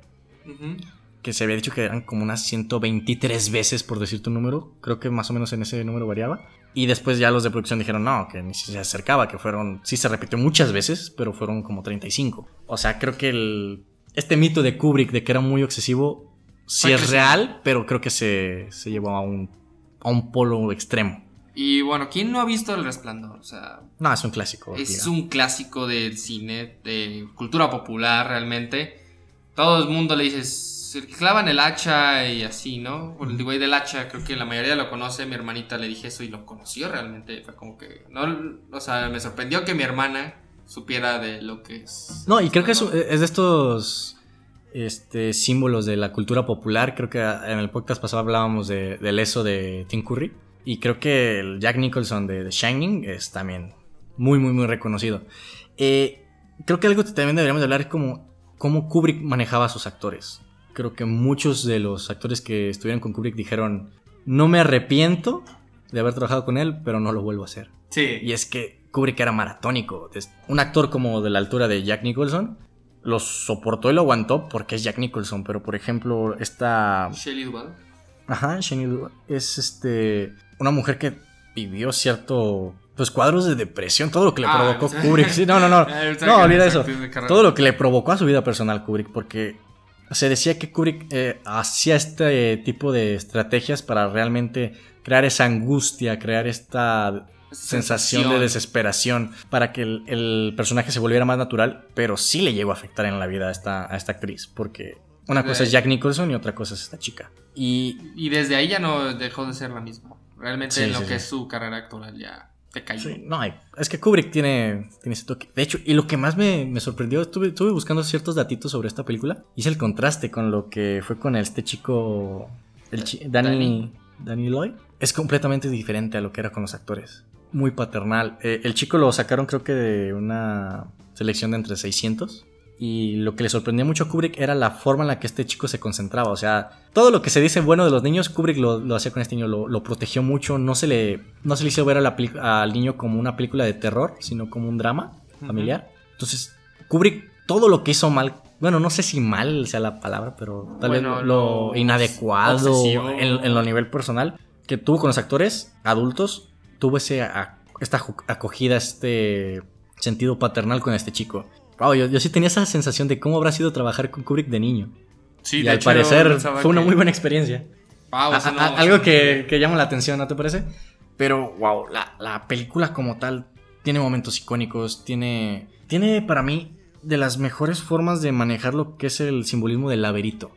que se había dicho que eran como unas 123 veces, por decirte un número. Creo que más o menos en ese número variaba. Y después ya los de producción dijeron, no, que ni si se acercaba, que fueron, sí se repitió muchas veces, pero fueron como 35. O sea, creo que el, este mito de Kubrick de que era muy excesivo, Fue es real, pero creo que se, se llevó a un, a un polo extremo. Y bueno, ¿quién no ha visto El Resplandor? O sea, No, es un clásico. es un clásico del cine, de cultura popular realmente. Todo el mundo le dice, se clavan el hacha y así, ¿no? El güey del hacha, creo que la mayoría lo conoce. Mi hermanita le dije eso y lo conoció realmente. Fue como que, no, o sea, me sorprendió que mi hermana supiera de lo que es. No, y creo que es, es de estos este, símbolos de la cultura popular. Creo que en el podcast pasado hablábamos de, del eso de Tim Curry. Y creo que el Jack Nicholson de The Shining es también muy, muy, muy reconocido. Eh, creo que algo que también deberíamos de hablar es como cómo Kubrick manejaba a sus actores. Creo que muchos de los actores que estuvieron con Kubrick dijeron, no me arrepiento de haber trabajado con él, pero no lo vuelvo a hacer. Sí. Y es que Kubrick era maratónico. Un actor como de la altura de Jack Nicholson lo soportó y lo aguantó porque es Jack Nicholson. Pero por ejemplo, esta. Shelley Duvall. Ajá, Shani Duvall es este. Una mujer que vivió cierto. Pues cuadros de depresión, todo lo que le Ah, provocó. Kubrick. Sí, no, no, no. Ah, No, olvida eso. Todo lo que le provocó a su vida personal Kubrick, porque se decía que Kubrick eh, hacía este tipo de estrategias para realmente crear esa angustia, crear esta sensación de desesperación para que el, el personaje se volviera más natural, pero sí le llegó a afectar en la vida a esta, a esta actriz, porque una cosa es Jack Nicholson y otra cosa es esta chica. Y, Y desde ahí ya no dejó de ser la misma. Realmente Sí, en lo sí, que sí. es su carrera actoral ya te cayó. no, es que Kubrick tiene, tiene ese toque. De hecho, y lo que más me, me sorprendió, estuve, estuve buscando ciertos datitos sobre esta película, hice el contraste con lo que fue con este chico, el chi- Danny. Danny Lloyd. Es completamente diferente a lo que era con los actores. Muy paternal. Eh, el chico lo sacaron creo que de una selección de entre 600. Y lo que le sorprendió mucho a Kubrick era la forma en la que este chico se concentraba. O sea, todo lo que se dice bueno de los niños, Kubrick lo, lo hacía con este niño, lo, lo protegió mucho. No se, le, no se le hizo ver a la peli- al niño como una película de terror, sino como un drama familiar. Entonces, Kubrick, todo lo que hizo mal, bueno, no sé si mal sea la palabra, pero tal Bueno, vez lo, lo inadecuado en, en lo nivel personal que tuvo con los actores adultos, tuvo ese, a- esta acogida, este sentido paternal con este chico. Wow, yo, yo sí tenía esa sensación de cómo habrá sido trabajar con Kubrick de niño. Sí, y de al hecho, parecer fue una muy buena experiencia. Wow, A- a- algo que, que llama la atención, ¿no te parece? Pero, wow, la, la película como tal tiene momentos icónicos, tiene, tiene para mí de las mejores formas de manejar lo que es el simbolismo del laberinto.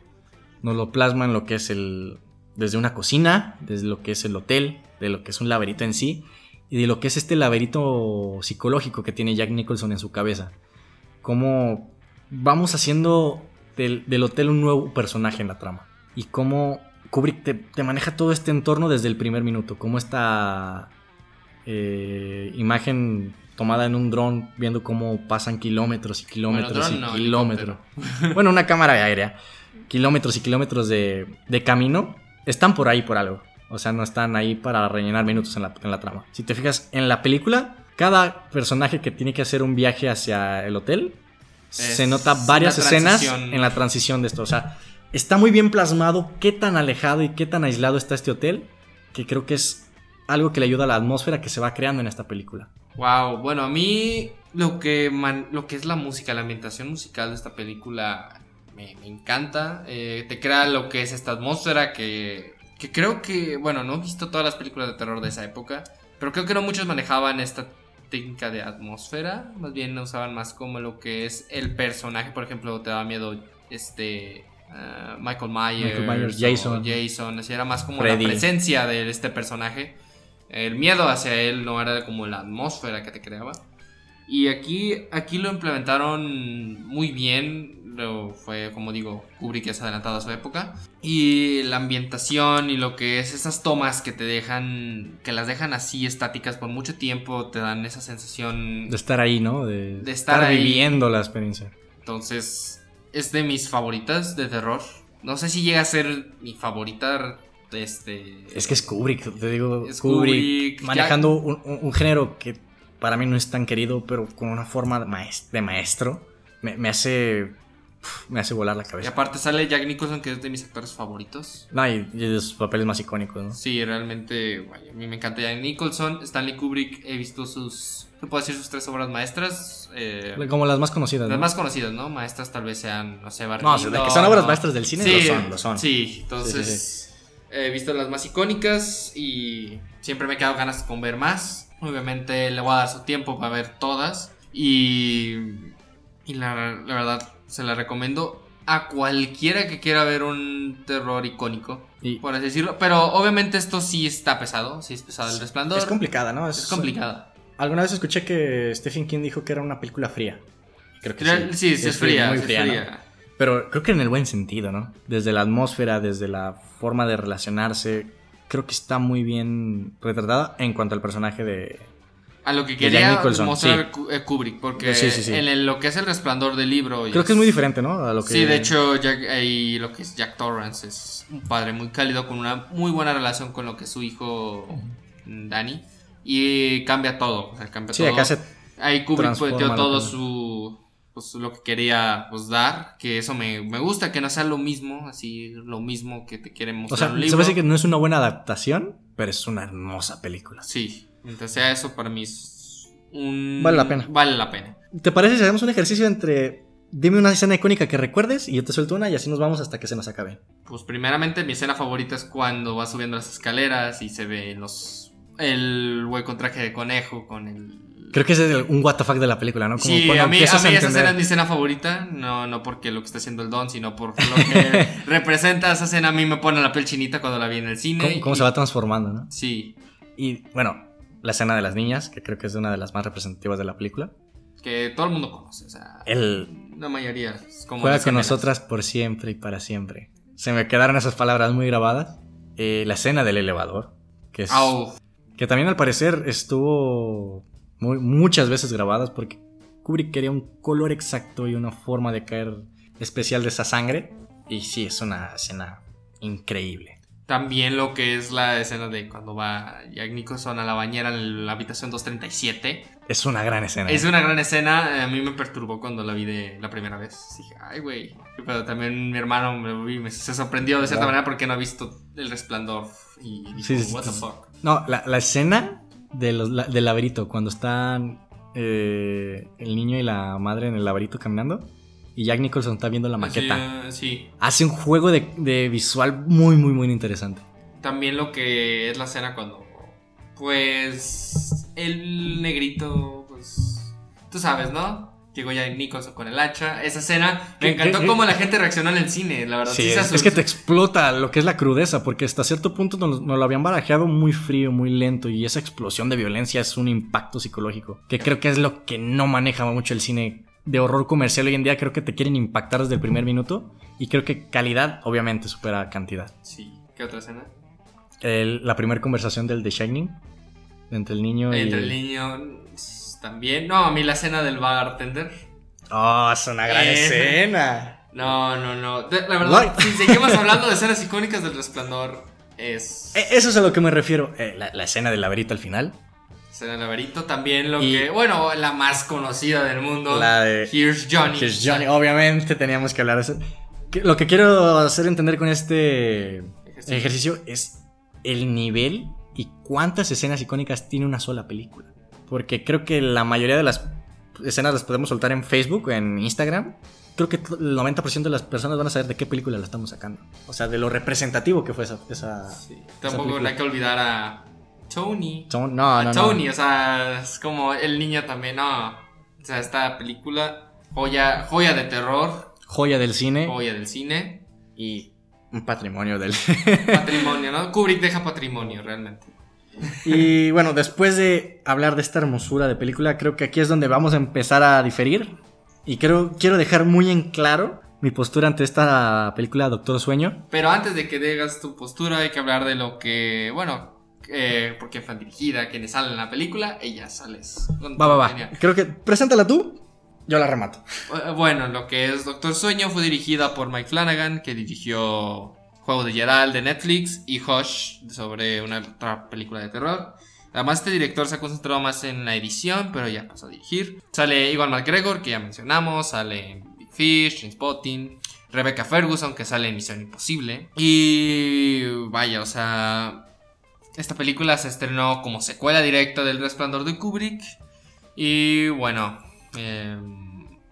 Nos lo plasma en lo que es el, desde una cocina, desde lo que es el hotel, de lo que es un laberinto en sí, y de lo que es este laberinto psicológico que tiene Jack Nicholson en su cabeza. Cómo vamos haciendo del, del hotel un nuevo personaje en la trama. Y cómo Kubrick te, te maneja todo este entorno desde el primer minuto. Como esta eh, imagen tomada en un dron, viendo cómo pasan kilómetros y kilómetros y no, kilómetros. bueno, una cámara aérea. Kilómetros y kilómetros de, de camino. Están por ahí por algo. O sea, no están ahí para rellenar minutos en la, en la trama. Si te fijas en la película, cada personaje que tiene que hacer un viaje hacia el hotel, se nota varias escenas en la transición de esto. O sea, está muy bien plasmado qué tan alejado y qué tan aislado está este hotel, que creo que es algo que le ayuda a la atmósfera que se va creando en esta película. Wow, bueno, a mí lo que, man- lo que es la música, la ambientación musical de esta película me, me encanta. Eh, te crea lo que es esta atmósfera que, que creo que, bueno, no he visto todas las películas de terror de esa época, pero creo que no muchos manejaban esta técnica de atmósfera, más bien usaban más como lo que es el personaje, por ejemplo, te da miedo este... ah, Michael Myers, Michael Myers, o Jason. Jason, así era más como Freddy. la presencia de este personaje. El miedo hacia él no era como la atmósfera que te creaba. Y aquí, aquí lo implementaron muy bien. Lo fue, como digo, Kubrick ha adelantado a su época. Y la ambientación y lo que es esas tomas que te dejan, que las dejan así estáticas por mucho tiempo, te dan esa sensación. De estar ahí, ¿no? De, De estar ahí. viviendo la experiencia. Entonces, es de mis favoritas de terror. No sé si llega a ser mi favorita. Este. Es que es Kubrick, te digo, Es Kubrick, Kubrick, manejando un, un- un género que para mí no es tan querido, pero con una forma de, maes- de maestro, me, me hace me hace volar la Y cabeza. aparte sale Jack Nicholson, que es de mis actores favoritos. No, y, y de sus papeles más icónicos, ¿no? Sí, realmente, guay, a mí me encanta Jack Nicholson. Stanley Kubrick, he visto sus, se puede decir sus tres obras maestras. eh, Como las más conocidas, las ¿no? más conocidas, ¿no? Maestras tal vez sean, no sé, Barry No, o sea, de que son obras maestras del cine, sí, lo son, lo son. Sí, entonces Sí, sí, he visto las más icónicas y siempre me he quedado ganas con ver más. Obviamente le voy a dar su tiempo para ver todas y, y la, la verdad se la recomiendo a cualquiera que quiera ver un terror icónico, Y- por así decirlo. Pero obviamente esto sí está pesado, sí es pesado el resplandor. Es complicada, ¿no? Es complicada. Alguna vez escuché que Stephen King dijo que era una película fría. Creo que Real- Sí, sí, es fría, muy sí es fría, ¿no? fría. Pero creo que en el buen sentido, ¿no? Desde la atmósfera, desde la forma de relacionarse, creo que está muy bien retratada en cuanto al personaje de... A lo que quería mostrar sí. Eh, Kubrick, porque Sí, sí, sí. en el- lo que es el resplandor del libro. Creo que es muy diferente, ¿no? A lo que... Sí, de hecho, Jack, y lo que es Jack Torrance es un padre muy cálido con una muy buena relación con lo que es su hijo Danny. Y cambia todo. o sea, cambia todo. acá se... Ahí Kubrick la todo su. Pues lo que quería pues, dar. Que eso me, me gusta, que no sea lo mismo. Así, lo mismo que te quieren O mostrar sea, un se libro. me hace que no es una buena adaptación, pero es una hermosa película. Sí, mientras sea eso, para mí es un. Vale la pena. Vale la pena. ¿Te parece si hacemos un ejercicio entre... Dime una escena icónica que recuerdes y yo te suelto una y así nos vamos hasta que se nos acabe. Pues primeramente mi escena favorita es cuando va subiendo las escaleras y se ven los el güey con traje de conejo, con el... Creo que ese es el- un what the fuck de la película, ¿no? Como sí, cuando a mí, a mí esa a entender- escena es mi escena favorita, no, no porque lo que está haciendo el Don, sino por lo que representa esa escena, a mí me pone la piel chinita cuando la vi en el cine. cómo, cómo y- se va transformando, ¿no? Sí, Y bueno, la escena de las niñas, que creo que es una de las más representativas de la película. que todo el mundo conoce, o sea, Él la mayoría. como juega con nosotras por siempre y para siempre. Se me quedaron esas palabras muy grabadas. Eh, la escena del elevador, que es... Que también al parecer estuvo muy- muchas veces grabadas porque Kubrick quería un color exacto y una forma de caer especial de esa sangre. Y sí, es una escena increíble. También lo que es la escena de cuando va Jack Nicholson a la bañera en la habitación 237. Es una gran escena. Es una gran escena, a mí me perturbó cuando la vi de la primera vez. Dije, ay, güey. Pero también mi hermano me, me- se sorprendió de cierta manera porque no ha visto El Resplandor. Y dijo, Sí, what the fuck. No, la, la escena de los, la- del laberinto, cuando están eh, el niño y la madre en el laberinto caminando y Jack Nicholson está viendo la maqueta. Sí, eh, sí. Hace un juego de, de visual muy, muy, muy interesante. También lo que es la escena cuando, pues, el negrito, pues, tú sabes, ¿no? Llegó ya Nicholson con el hacha. Esa escena, ¿Qué- me encantó qué- cómo la gente reaccionó en el cine, la verdad. Sí, sí es, que te explota lo que es la crudeza, porque hasta cierto punto nos, nos lo habían barajeado muy frío, muy lento, y esa explosión de violencia es un impacto psicológico, que creo que es lo que no maneja mucho el cine de horror comercial hoy en día. Creo que te quieren impactar desde el primer minuto, y creo que calidad obviamente supera cantidad. Sí, ¿qué otra escena? El- la primera conversación del The Shining, entre el niño y... Entre el niño también. No, a mí la escena del bartender. Oh, es una gran Eh. escena. No, no, no. De- la verdad, What? si seguimos hablando de escenas icónicas del resplandor, es. Eh, Eso es a lo que me refiero. Eh, la, la escena del laberinto al final. Escena del laberinto también lo Y- que. Bueno, la más conocida del mundo. La de- Here's Johnny. Here's Johnny, obviamente teníamos que hablar de eso. Lo que quiero hacer entender con este Ejercicio. ejercicio es el nivel y cuántas escenas icónicas tiene una sola película. Porque creo que la mayoría de las escenas las podemos soltar en Facebook, en Instagram. Creo que el 90% de las personas van a saber de qué película la estamos sacando. O sea, de lo representativo que fue esa... esa Sí. esa Tampoco película. hay que olvidar a Tony. No, a no, no. Tony, o sea, es como el niño también, no. O sea, esta película, joya, joya de terror, Joya del cine joya del cine, y un patrimonio del... patrimonio, ¿no? Kubrick deja patrimonio, realmente. Y bueno, después de hablar de esta hermosura de película, creo que aquí es donde vamos a empezar a diferir. Y creo, quiero dejar muy en claro mi postura ante esta película Doctor Sueño. Pero antes de que digas tu postura, hay que hablar de lo que, bueno, eh, por quién fue dirigida, quiénes salen en la película, ella sales. Va, va, va. opinión. Creo que preséntala tú, yo la remato. Eh, Bueno, lo que es Doctor Sueño fue dirigida por Mike Flanagan, que dirigió Juego de Gerald de Netflix y Hush sobre una otra película de terror. Además, este director se ha concentrado más en la edición, pero ya pasó a dirigir. Sale Iwan McGregor, que ya mencionamos, sale Big Fish, Trainspotting, Rebecca Ferguson, que sale en Misión Imposible. Y vaya, o sea, esta película se estrenó como secuela directa del Resplandor de Kubrick. Y bueno, eh,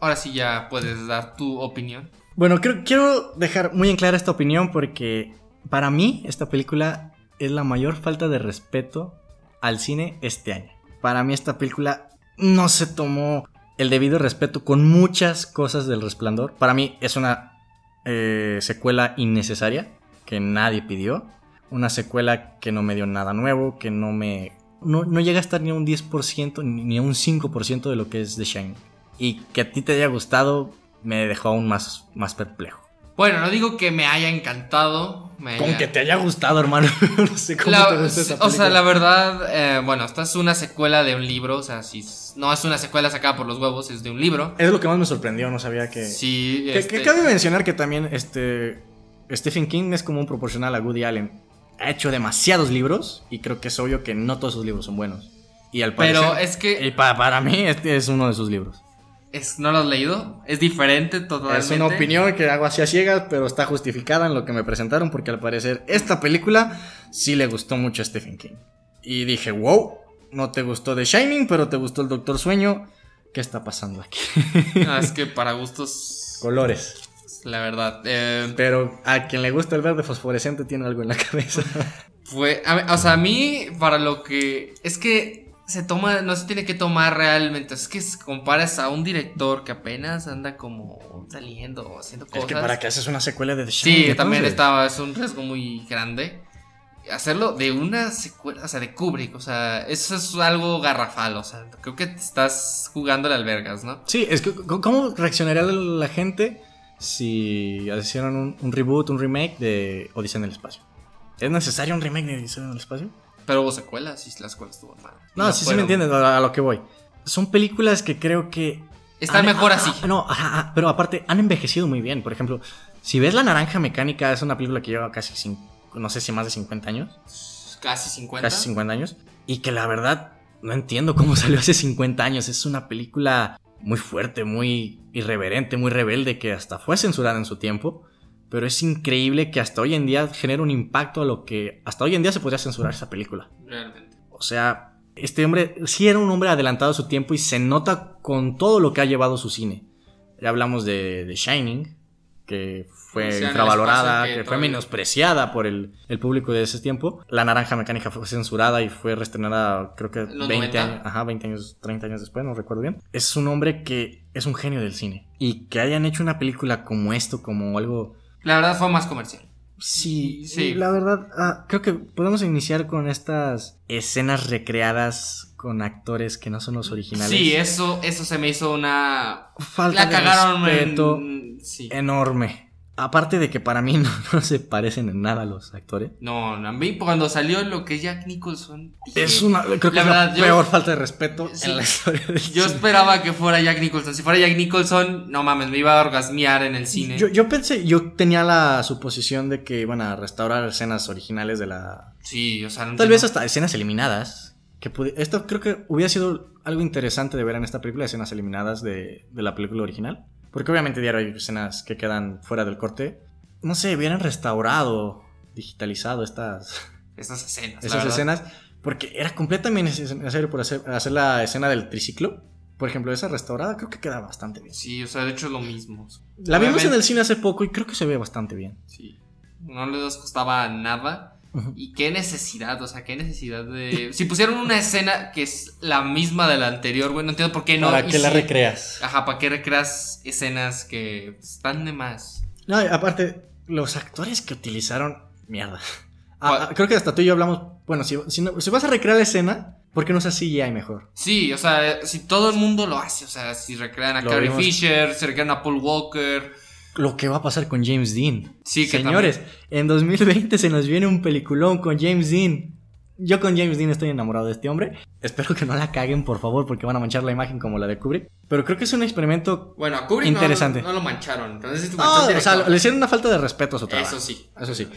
ahora sí ya puedes dar tu opinión. Bueno, quiero dejar muy en clara esta opinión porque para mí esta película es la mayor falta de respeto al cine este año. Para mí esta película no se tomó el debido respeto con muchas cosas del resplandor. Para mí es una eh, secuela innecesaria que nadie pidió. Una secuela que no me dio nada nuevo, que no me... No, no llega a estar ni a un 10% ni ni a un 5% de lo que es The Shining. Y que a ti te haya gustado me dejó aún más, más perplejo. Bueno, no digo que me haya encantado. Me Con haya- que te haya gustado, hermano. no sé cómo La- te gusta esa o sea, la verdad, eh, bueno, esta es una secuela de un libro. O sea, si no es una secuela sacada por los huevos, es de un libro. Es lo que más me sorprendió, no sabía que... Sí, Que, este, que cabe mencionar que también este Stephen King es como un proporcional a Woody Allen. Ha hecho demasiados libros y creo que es obvio que no todos sus libros son buenos. Y al parecer... pero es que y pa- para mí este es uno de sus libros. Es, no lo has leído. Es diferente totalmente. Es una opinión que hago así a ciegas, pero está justificada en lo que me presentaron porque al parecer esta película sí le gustó mucho a Stephen King. Y dije, wow, no te gustó The Shining, pero te gustó el Doctor Sueño. ¿Qué está pasando aquí? No, es que para gustos, Colores. la verdad. eh, Pero a quien le gusta el verde fosforescente tiene algo en la cabeza. Fue, a o sea, a mí, para lo que. Es que se toma, no se tiene que tomar realmente. Es que si comparas a un director que apenas anda como saliendo o haciendo Es cosas. que para que haces una secuela de The Shining. Sí, también entonces. estaba, es un riesgo muy grande. Hacerlo de una secuela, o sea, de Kubrick, o sea, eso es algo garrafal, o sea, creo que estás jugando al albergas, ¿no? Sí, es que ¿cómo reaccionaría la gente si hicieran un, un reboot, un remake de Odisea en el espacio? ¿Es necesario un remake de Odisea en el espacio? Pero hubo secuelas y las cuales estuvo mal. No, sí, sí me entiendes a, lo que voy. Son películas que creo que... Están han- mejor ah, así. ah, no, pero aparte han envejecido muy bien. Por ejemplo, si ves La Naranja Mecánica, es una película que lleva casi, no sé si más de 50 años. Casi 50. Casi 50 años. Y que la verdad no entiendo cómo salió hace 50 años. Es una película muy fuerte, muy irreverente, muy rebelde, que hasta fue censurada en su tiempo. Pero es increíble que hasta hoy en día genera un impacto a lo que hasta hoy en día se podría censurar esa película. Realmente. O sea, este hombre sí era un hombre adelantado a su tiempo y se nota con todo lo que ha llevado su cine. Ya hablamos de, de Shining, que fue O sea, infravalorada, que que, fue menospreciada por el, el público de ese tiempo. La Naranja Mecánica fue censurada y fue reestrenada creo que ¿En los 20 90? años, ajá, 20 años, 30 años después, no recuerdo bien. Es un hombre que es un genio del cine. Y que hayan hecho una película como esto, como algo... La verdad fue más comercial. Sí, Sí. La verdad, ah, creo que podemos iniciar con estas escenas recreadas con actores que no son los originales. Sí, eso, eso se me hizo una. Falta La de cagaron respeto en. Sí. enorme. Aparte de que para mí no, no se parecen en nada los actores. No, a mí cuando salió lo que es Jack Nicholson. dije, Es una, creo que La es verdad, la yo- peor falta de respeto Sí. en la historia del Yo cine. esperaba que fuera Jack Nicholson. Si fuera Jack Nicholson, no mames, me iba a orgasmear en el cine. Yo, yo pensé, yo tenía la suposición de que iban a restaurar escenas originales de la, Sí, o sea, no Tal vez hasta escenas eliminadas. Que esto creo que hubiera sido algo interesante de ver en esta película, escenas eliminadas de, de la película original. Porque obviamente diario hay escenas que quedan fuera del corte. No sé, hubieran restaurado, digitalizado estas, Esas escenas. esas escenas. Porque era completamente necesario por hacer, hacer la escena del triciclo. Por ejemplo, esa restaurada creo que queda bastante bien. Sí, o sea, de hecho es lo mismo. La vimos en el cine hace poco y creo que se ve bastante bien. Sí. No les costaba nada. Y qué necesidad, o sea, qué necesidad de. Si pusieron una escena que es la misma de la anterior, güey, no entiendo por qué no. ¿Para qué la recreas? Ajá, ¿para qué recreas escenas que están de más? No, aparte, los actores que utilizaron, mierda. Ah, ah, creo que hasta tú y yo hablamos. Bueno, si, si, no- si vas a recrear la escena, ¿por qué no usas CGI mejor? Sí, o sea, si todo el mundo lo hace, o sea, si recrean a Lo Carrie vimos. Fisher, si recrean a Paul Walker. Lo que va a pasar con James Dean. Sí, que Señores, en 2020 se nos viene un peliculón con James Dean. Yo con James Dean estoy enamorado de este hombre. Espero que no la caguen, por favor, porque van a manchar la imagen como la de Kubrick. Pero creo que es un experimento. Bueno, a Kubrick no- Interesante. No, lo mancharon. Entonces, No, o sea, le hicieron una falta de respeto a su trabajo. Eso sí. Eso sí.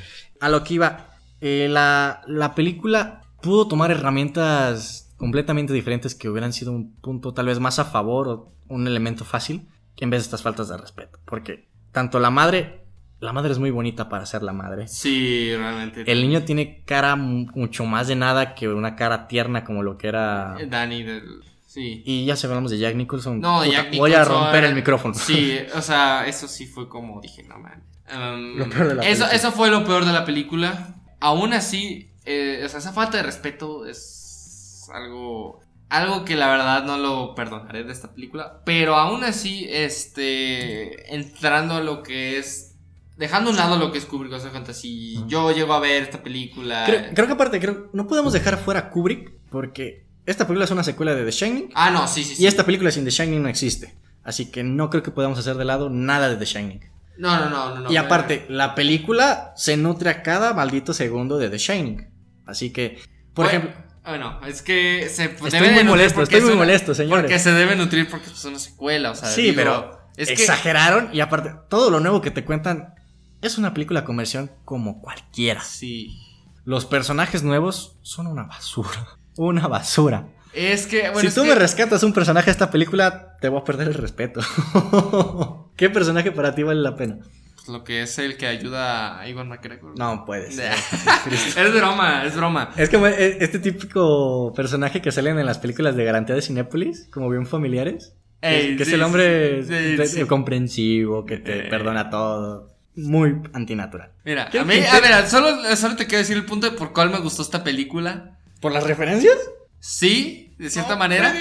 A lo que iba. eh, la, la película pudo tomar herramientas completamente diferentes que hubieran sido un punto tal vez más a favor o un elemento fácil que en vez de estas faltas de respeto. Porque tanto la madre, la madre es muy bonita para ser la madre. Sí, realmente. El niño tiene cara mu- mucho más de nada que una cara tierna como lo que era. Eh, Danny del. Sí. Y ya se hablamos de Jack Nicholson. No, Puta, Jack Voy a Nicholson- romper el micrófono. Sí, o sea, eso sí fue como dije, no man. Um, Lo peor de la eso, película. eso fue lo peor de la película. Aún así, eh, o sea, esa falta de respeto es algo. Algo que la verdad no lo perdonaré de esta película. Pero aún así, este. Entrando a lo que es. Dejando a un lado lo que es Kubrick, o sea, fantasy. Yo llego a ver esta película. Creo, creo que aparte, creo, no podemos dejar fuera Kubrick porque esta película es una secuela de The Shining Ah, no, sí, sí, sí. y esta película sin The Shining no existe. Así que no creo que podamos hacer de lado nada de The Shining. No, no, no, no. no y aparte, la película se nutre a cada maldito segundo de The Shining. Así que, por Bueno, ejemplo, Bueno, es que se Estoy debe muy molesto, estoy es muy una- molesto, señores. Porque se debe nutrir porque es una secuela, o sea. sí, digo, pero es que exageraron y aparte, todo lo nuevo que te cuentan es una película comercial como cualquiera. sí. Los personajes nuevos son una basura. Una basura. Es que bueno, si es tú que- me rescatas un personaje de esta película, te voy a perder el respeto. ¿Qué personaje para ti vale la pena? Pues, lo que es el que ayuda a Ivan McGregor. No puedes. es broma, es broma. Es como e- este típico personaje que salen en las películas de garantía de Cinépolis, como bien familiares. Que- Ey, que es sí, el hombre sí, sí. comprensivo, que te Eh. perdona todo. muy antinatural. Mira, ¿Qué a mí, a ver, solo, solo te quiero decir el punto de por cuál me gustó esta película. ¿Por las referencias? Sí, de cierta manera.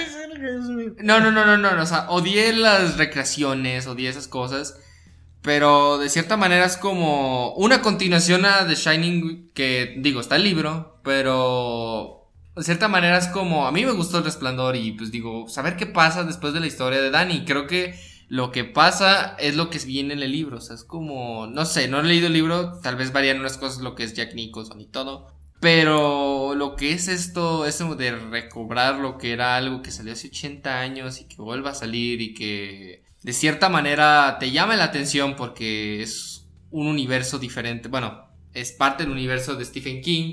No, no, no, no, no, no, o sea, odié las recreaciones, odié esas cosas. Pero de cierta manera es como una continuación a The Shining, que digo, está el libro, pero de cierta manera es como, a mí me gustó el resplandor y pues digo, saber qué pasa después de la historia de Danny. Creo que lo que pasa es lo que viene en el libro, o sea, es como, no sé, no he leído el libro, tal vez varían unas cosas lo que es Jack Nicholson y todo. Pero lo que es esto, eso de recobrar lo que era algo que salió hace 80 años y que vuelva a salir y que de cierta manera te llama la atención porque es un universo diferente. Bueno, es parte del universo de Stephen King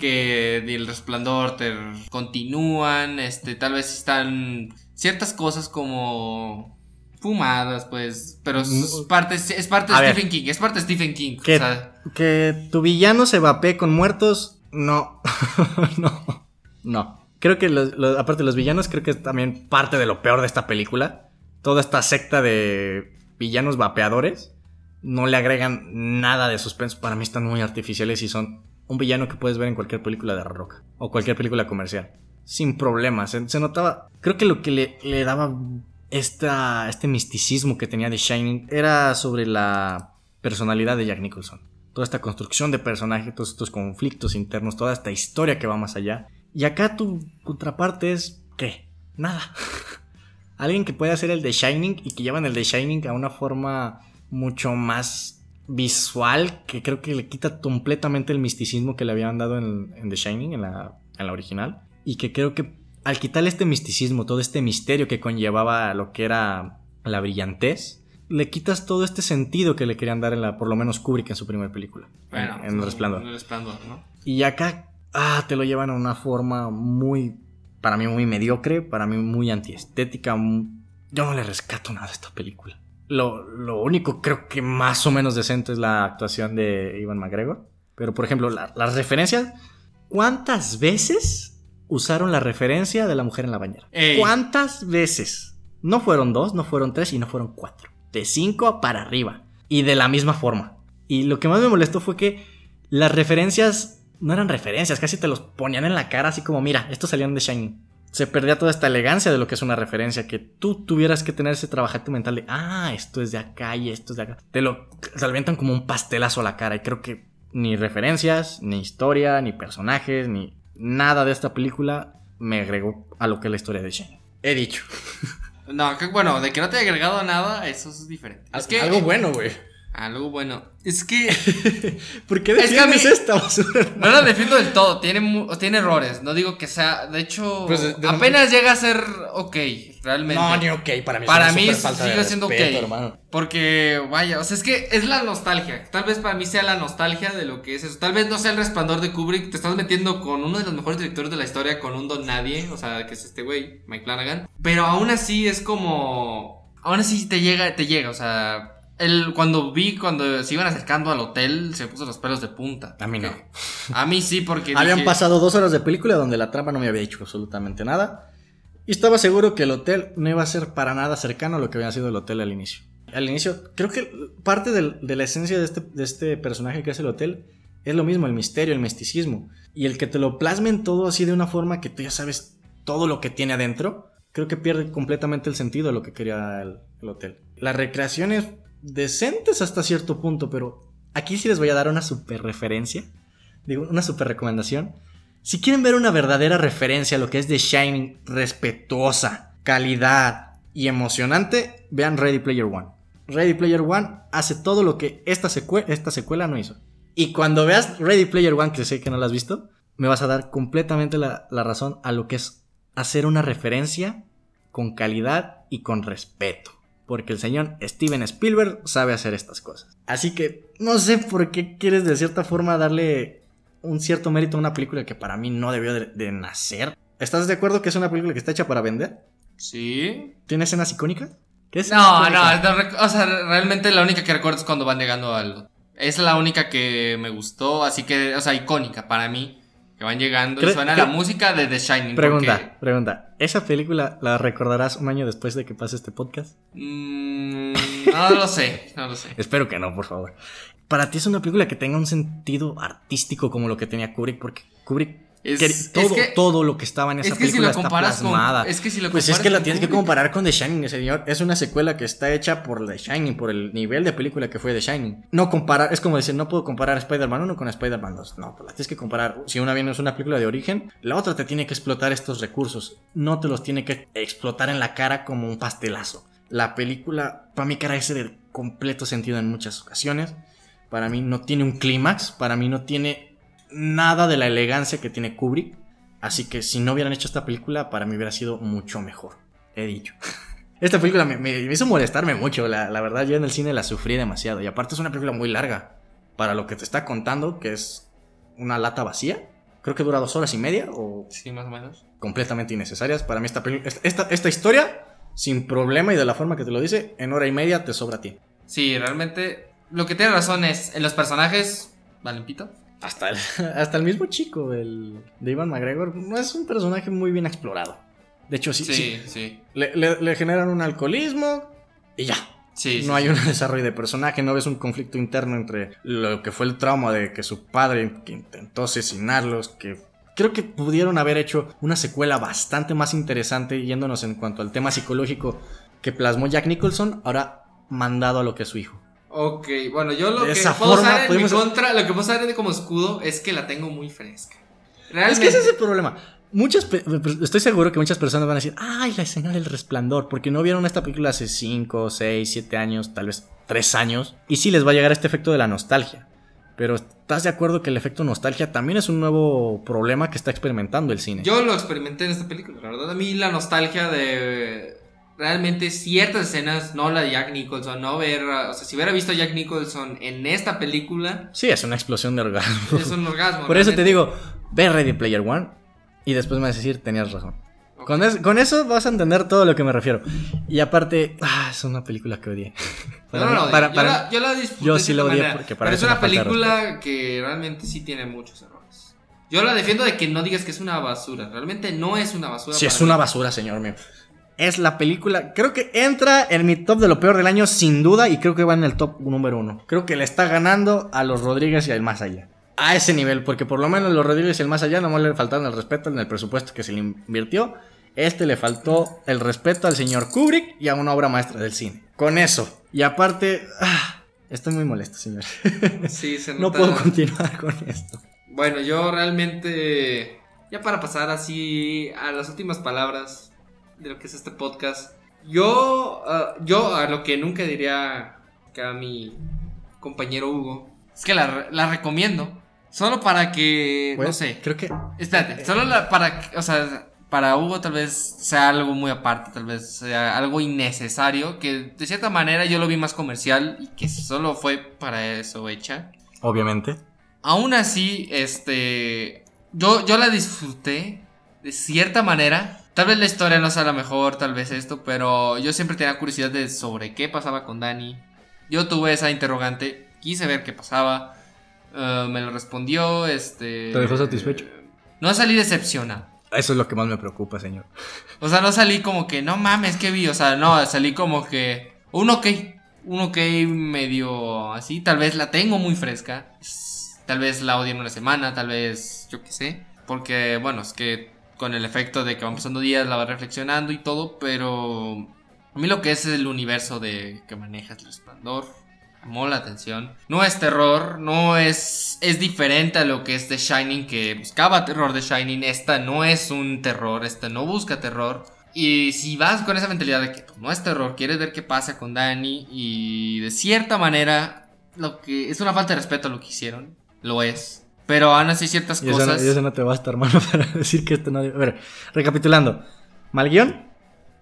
que del resplandor te continúan, este, tal vez están ciertas cosas como fumadas, pues, pero es parte, es parte de A ver. Stephen King, es parte de Stephen King, o Que, sea, que tu villano se vapee con muertos, no. no. No. Creo que, los, los- aparte de los villanos, creo que es también parte de lo peor de esta película. Toda esta secta de villanos vapeadores no le agregan nada de suspenso. Para mí están muy artificiales y son un villano que puedes ver en cualquier película de rock o cualquier película comercial. Sin problemas. Se, notaba. Creo que lo que le, le daba esta, este misticismo que tenía de Shining era sobre la personalidad de Jack Nicholson. Toda esta construcción de personaje, todos estos conflictos internos, toda esta historia que va más allá. Y acá tu contraparte es. ¿Qué? Nada. Alguien que puede hacer el de Shining y que llevan el de Shining a una forma mucho más visual que creo que le quita completamente el misticismo que le habían dado en, en The Shining, en la, en la original. Y que creo que al quitarle este misticismo, todo este misterio que conllevaba lo que era la brillantez, le quitas todo este sentido que le querían dar en la, por lo menos Kubrick en su primera película, bueno, en, en El Resplandor. en el resplandor, ¿no? Y acá, ah, te lo llevan a una forma muy, para mí muy mediocre, para mí muy antiestética. Yo no le rescato nada a esta película. Lo, lo único creo que más o menos decente es la actuación de Ivan McGregor. Pero, por ejemplo, la- las referencias. ¿Cuántas veces usaron la referencia de la mujer en la bañera? Ey. ¿Cuántas veces? No fueron dos, no fueron tres y no fueron cuatro. De cinco para arriba. Y de la misma forma. Y lo que más me molestó fue que las referencias no eran referencias, casi te los ponían en la cara así como, mira, estos salieron de Shining. Se perdía toda esta elegancia de lo que es una referencia, que tú tuvieras que tener ese trabajate mental de, ah, esto es de acá y esto es de acá. Te lo te avientan como un pastelazo a la cara y creo que ni referencias, ni historia, ni personajes, ni nada de esta película me agregó a lo que es la historia de Shining. He dicho. No, que, bueno, de que no te haya agregado nada, eso es diferente. Es que Algo bueno, güey. Algo bueno. Es que ¿Por qué Es que a mí- defiendes esta basura? no la defiendo del todo, tiene tiene errores, no digo que sea, de hecho, Pues, de- de- apenas llega a ser ok, realmente. No, ni ok, para mí. Para mí sigue siendo respeto, ok. hermano. Porque, vaya, o sea, es que es la nostalgia. Tal vez para mí sea la nostalgia de lo que es eso. Tal vez no sea el resplandor de Kubrick. Te estás metiendo con uno de los mejores directores de la historia, con un don nadie. O sea, que es este güey, Mike Flanagan. Pero aún así es como. Aún así te llega, te llega. O sea, el, cuando vi, cuando se iban acercando al hotel, se puso los pelos de punta. A mí no. A mí sí, porque. Habían dije- pasado dos horas de película donde la trama no me había dicho absolutamente nada. Y estaba seguro que el hotel no iba a ser para nada cercano a lo que había sido el hotel al inicio. Al inicio, creo que parte del- de la esencia de este, de este personaje que es el hotel es lo mismo, el misterio, el misticismo. Y el que te lo plasmen todo así de una forma que tú ya sabes todo lo que tiene adentro, creo que pierde completamente el sentido de lo que quería el, el hotel. Las recreaciones decentes hasta cierto punto, pero aquí sí les voy a dar una super referencia. Digo, una super recomendación. Si quieren ver una verdadera referencia a lo que es The Shining, respetuosa, calidad y emocionante, vean Ready Player One. Ready Player One hace todo lo que esta, secue- esta secuela no hizo. Y cuando veas Ready Player One, que sé que no la has visto, me vas a dar completamente la razón a lo que es hacer una referencia con calidad y con respeto. Porque el señor Steven Spielberg sabe hacer estas cosas. Así que no sé por qué quieres de cierta forma darle un cierto mérito a una película que para mí no debió de, de nacer. ¿Estás de acuerdo que es una película que está hecha para vender? Sí. ¿Tiene escenas icónicas? ¿Qué escenas No, icónicas? no, no o sea, realmente la única que recuerdo es cuando van llegando al... Es la única que me gustó, así que, o sea, icónica para mí. Que van llegando y suena la música de The Shining. Pregunta, porque, pregunta. ¿Esa película la recordarás un año después de que pase este podcast? mm, no lo sé, no lo sé. Espero que no, por favor. Para ti es una película que tenga un sentido artístico como lo que tenía Kubrick, porque Kubrick Es- es todo, que- todo lo que estaba en esa es que si película lo está con- plasmada. es que si lo pues es que la tienes que comparar con The Shining, señor. Es una secuela que está hecha por The Shining, por el nivel de película que fue The Shining. No comparar, es como decir, no puedo comparar Spider-Man 1 con Spider-Man 2. No, pues la tienes que comparar. Si una bien es una película de origen, la otra te tiene que explotar estos recursos. No te los tiene que explotar en la cara como un pastelazo. La película, para mí, carece de completo sentido en muchas ocasiones. Para mí no tiene un clímax, para mí no tiene nada de la elegancia que tiene Kubrick. Así que si no hubieran hecho esta película, para mí hubiera sido mucho mejor. He dicho. Esta película me, me- me hizo molestarme mucho, la, la verdad yo en el cine la sufrí demasiado. Y aparte es una película muy larga. Para lo que te está contando, que es una lata vacía. Creo que dura dos horas y media o Sí, más o menos. completamente innecesarias. Para mí esta, esta, esta, esta historia, sin problema y de la forma que te lo dice, en hora y media te sobra a ti. Sí, realmente lo que tiene razón es, en los personajes, ¿valen pito? Hasta el, hasta el mismo chico, el de Ivan McGregor, no es un personaje muy bien explorado. De hecho, sí, Sí, sí, sí. le, le- le generan un alcoholismo y ya. Sí, sí, no hay un desarrollo de personaje, no ves un conflicto interno entre lo que fue el trauma de que su padre que intentó asesinarlos, que creo que pudieron haber hecho una secuela bastante más interesante yéndonos en cuanto al tema psicológico que plasmó Jack Nicholson, ahora mandado a lo que es su hijo. Ok, bueno, yo lo De que puedo usar en mi podemos- contra, lo que puedo usar como escudo es que la tengo muy fresca. Es Realmente. que ese es el problema. Muchas, pe- estoy seguro que muchas personas van a decir, ay, la escena del resplandor, porque no vieron esta película hace 5, 6, 7 años, tal vez 3 años, y sí les va a llegar este efecto de la nostalgia. Pero ¿estás de acuerdo que el efecto nostalgia también es un nuevo problema que está experimentando el cine? Yo lo experimenté en esta película, la verdad. A mí la nostalgia de realmente ciertas escenas, no la de Jack Nicholson, no ver, o sea, si hubiera visto a Jack Nicholson en esta película, Sí, es una explosión de orgasmo. es un orgasmo. Por eso te digo, ve Ready Player One y después me vas a decir, tenías razón. Con, es- con eso vas a entender todo lo que me refiero. Y aparte, ah, es una película que odié. No, no, no, Para- yo, para- la, yo la disfruté yo sí la odié manera, porque para Pero es una película que realmente sí tiene muchos errores. Yo la defiendo de que no digas que es una basura. Realmente no es una basura. Sí, para es mí. una basura, señor mío. Es la película, creo que entra en mi top de lo peor del año sin duda y creo que va en el top número uno. Creo que le está ganando a los Rodríguez y al Más Allá. A ese nivel, porque por lo menos los Rodríguez y el Más Allá nomás le faltaron el respeto en el presupuesto que se le invirtió. Este le faltó el respeto al señor Kubrick y a una obra maestra del cine. Con eso. Y aparte, ah, estoy muy molesto, señor. Sí, se no nota. puedo continuar con esto. Bueno, yo realmente. Ya para pasar así a las últimas palabras de lo que es este podcast. Yo. ah, yo a lo que nunca diría que a mi compañero Hugo. Es que la, la recomiendo. Solo para que. no sé. Creo que Espérate, solo la- para, que- o sea, para Hugo tal vez sea algo muy aparte, tal vez sea algo innecesario, que de cierta manera yo lo vi más comercial y que solo fue para eso hecha. obviamente. Aún así, este, yo, yo la disfruté de cierta manera. Tal vez la historia no sea la mejor, tal vez esto, pero yo siempre tenía curiosidad de sobre qué pasaba con Dani. Yo tuve esa interrogante, quise ver qué pasaba. eh, me lo respondió, este... ¿Te dejó satisfecho? No salí decepcionado. Eso es lo que más me preocupa, señor. O sea, no salí como que, no mames, que vi. O sea, no, salí como que, un ok. Un ok medio así. Tal vez la tengo muy fresca. Tal vez la odie en una semana, tal vez, yo qué sé. Porque, bueno, es que con el efecto de que van pasando días la va reflexionando y todo. Pero a mí lo que es el universo de que manejas el resplandor. Llamó la atención. No es terror, no es. Es diferente a lo que es The Shining, que buscaba terror de Shining. Esta no es un terror, esta no busca terror. Y si vas con esa mentalidad de que no es terror, quieres ver qué pasa con Danny. Y de cierta manera, lo que es una falta de respeto a lo que hicieron. Lo es. Pero aún así ciertas Y eso, no, cosas. eso no te basta, hermano, para decir que esto no... A ver, recapitulando. Mal guion,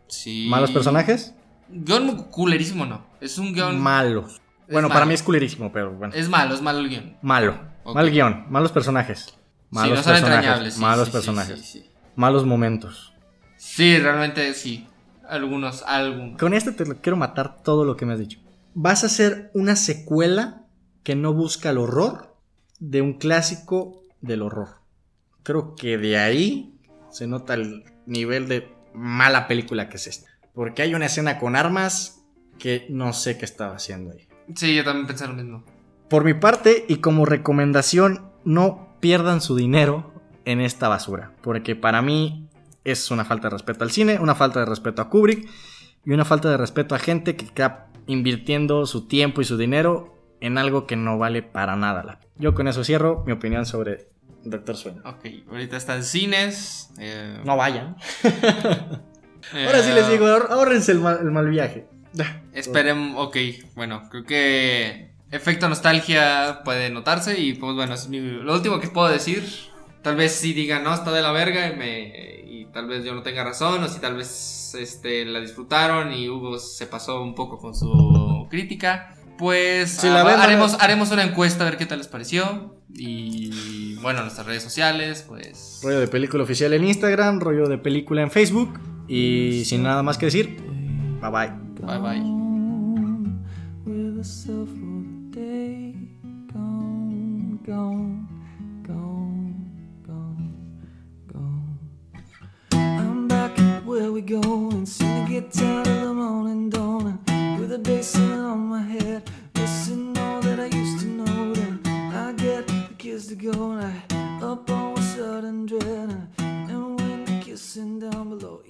Sí. malos personajes, Guión culerísimo, no. Es un guion. malos. Bueno, malo. para mí es culerísimo, pero bueno. Es malo, es malo el guion. Malo. Mal guion, malos personajes. Sí, Malos no son personajes. entrañables. sí, malos sí, sí, personajes. sí, sí. Malos momentos. Sí, realmente sí. Algunos, algunos. Con esto te quiero matar todo lo que me has dicho. Vas a hacer una secuela que no busca el horror de un clásico del horror. creo que de ahí se nota el nivel de mala película que es esta. Porque hay una escena con armas que no sé qué estaba haciendo ahí. Sí, yo también pensé lo mismo. Por mi parte, y como recomendación, no pierdan su dinero en esta basura. Porque para mí es una falta de respeto al cine, una falta de respeto a Kubrick y una falta de respeto a gente que está invirtiendo su tiempo y su dinero en algo que no vale para nada. Yo con eso cierro mi opinión sobre Doctor Sueño. Ok, ahorita está en cines. eh, No vayan. eh, Ahora sí les digo, ahor- ahórrense el mal, el mal viaje. Esperen, ok, bueno, creo que efecto nostalgia puede notarse y pues bueno, es mi- lo último que puedo decir. Tal vez sí digan, no, está de la verga y, me, y tal vez yo no tenga razón, o si tal vez este, la disfrutaron y Hugo se pasó un poco con su crítica. Pues Si la ah, ven, haremos, a- haremos una encuesta a ver qué tal les pareció. Y bueno, nuestras redes sociales, pues... Rollo de película oficial en Instagram, rollo de película en Facebook. Y sin nada más que decir, bye bye. Bye bye. where we go and soon to get tired of the morning dawning with a basin on my head, missing all that I used to know. Then I get the kids to go, and I up all a sudden dread. And, and when the kissing down below,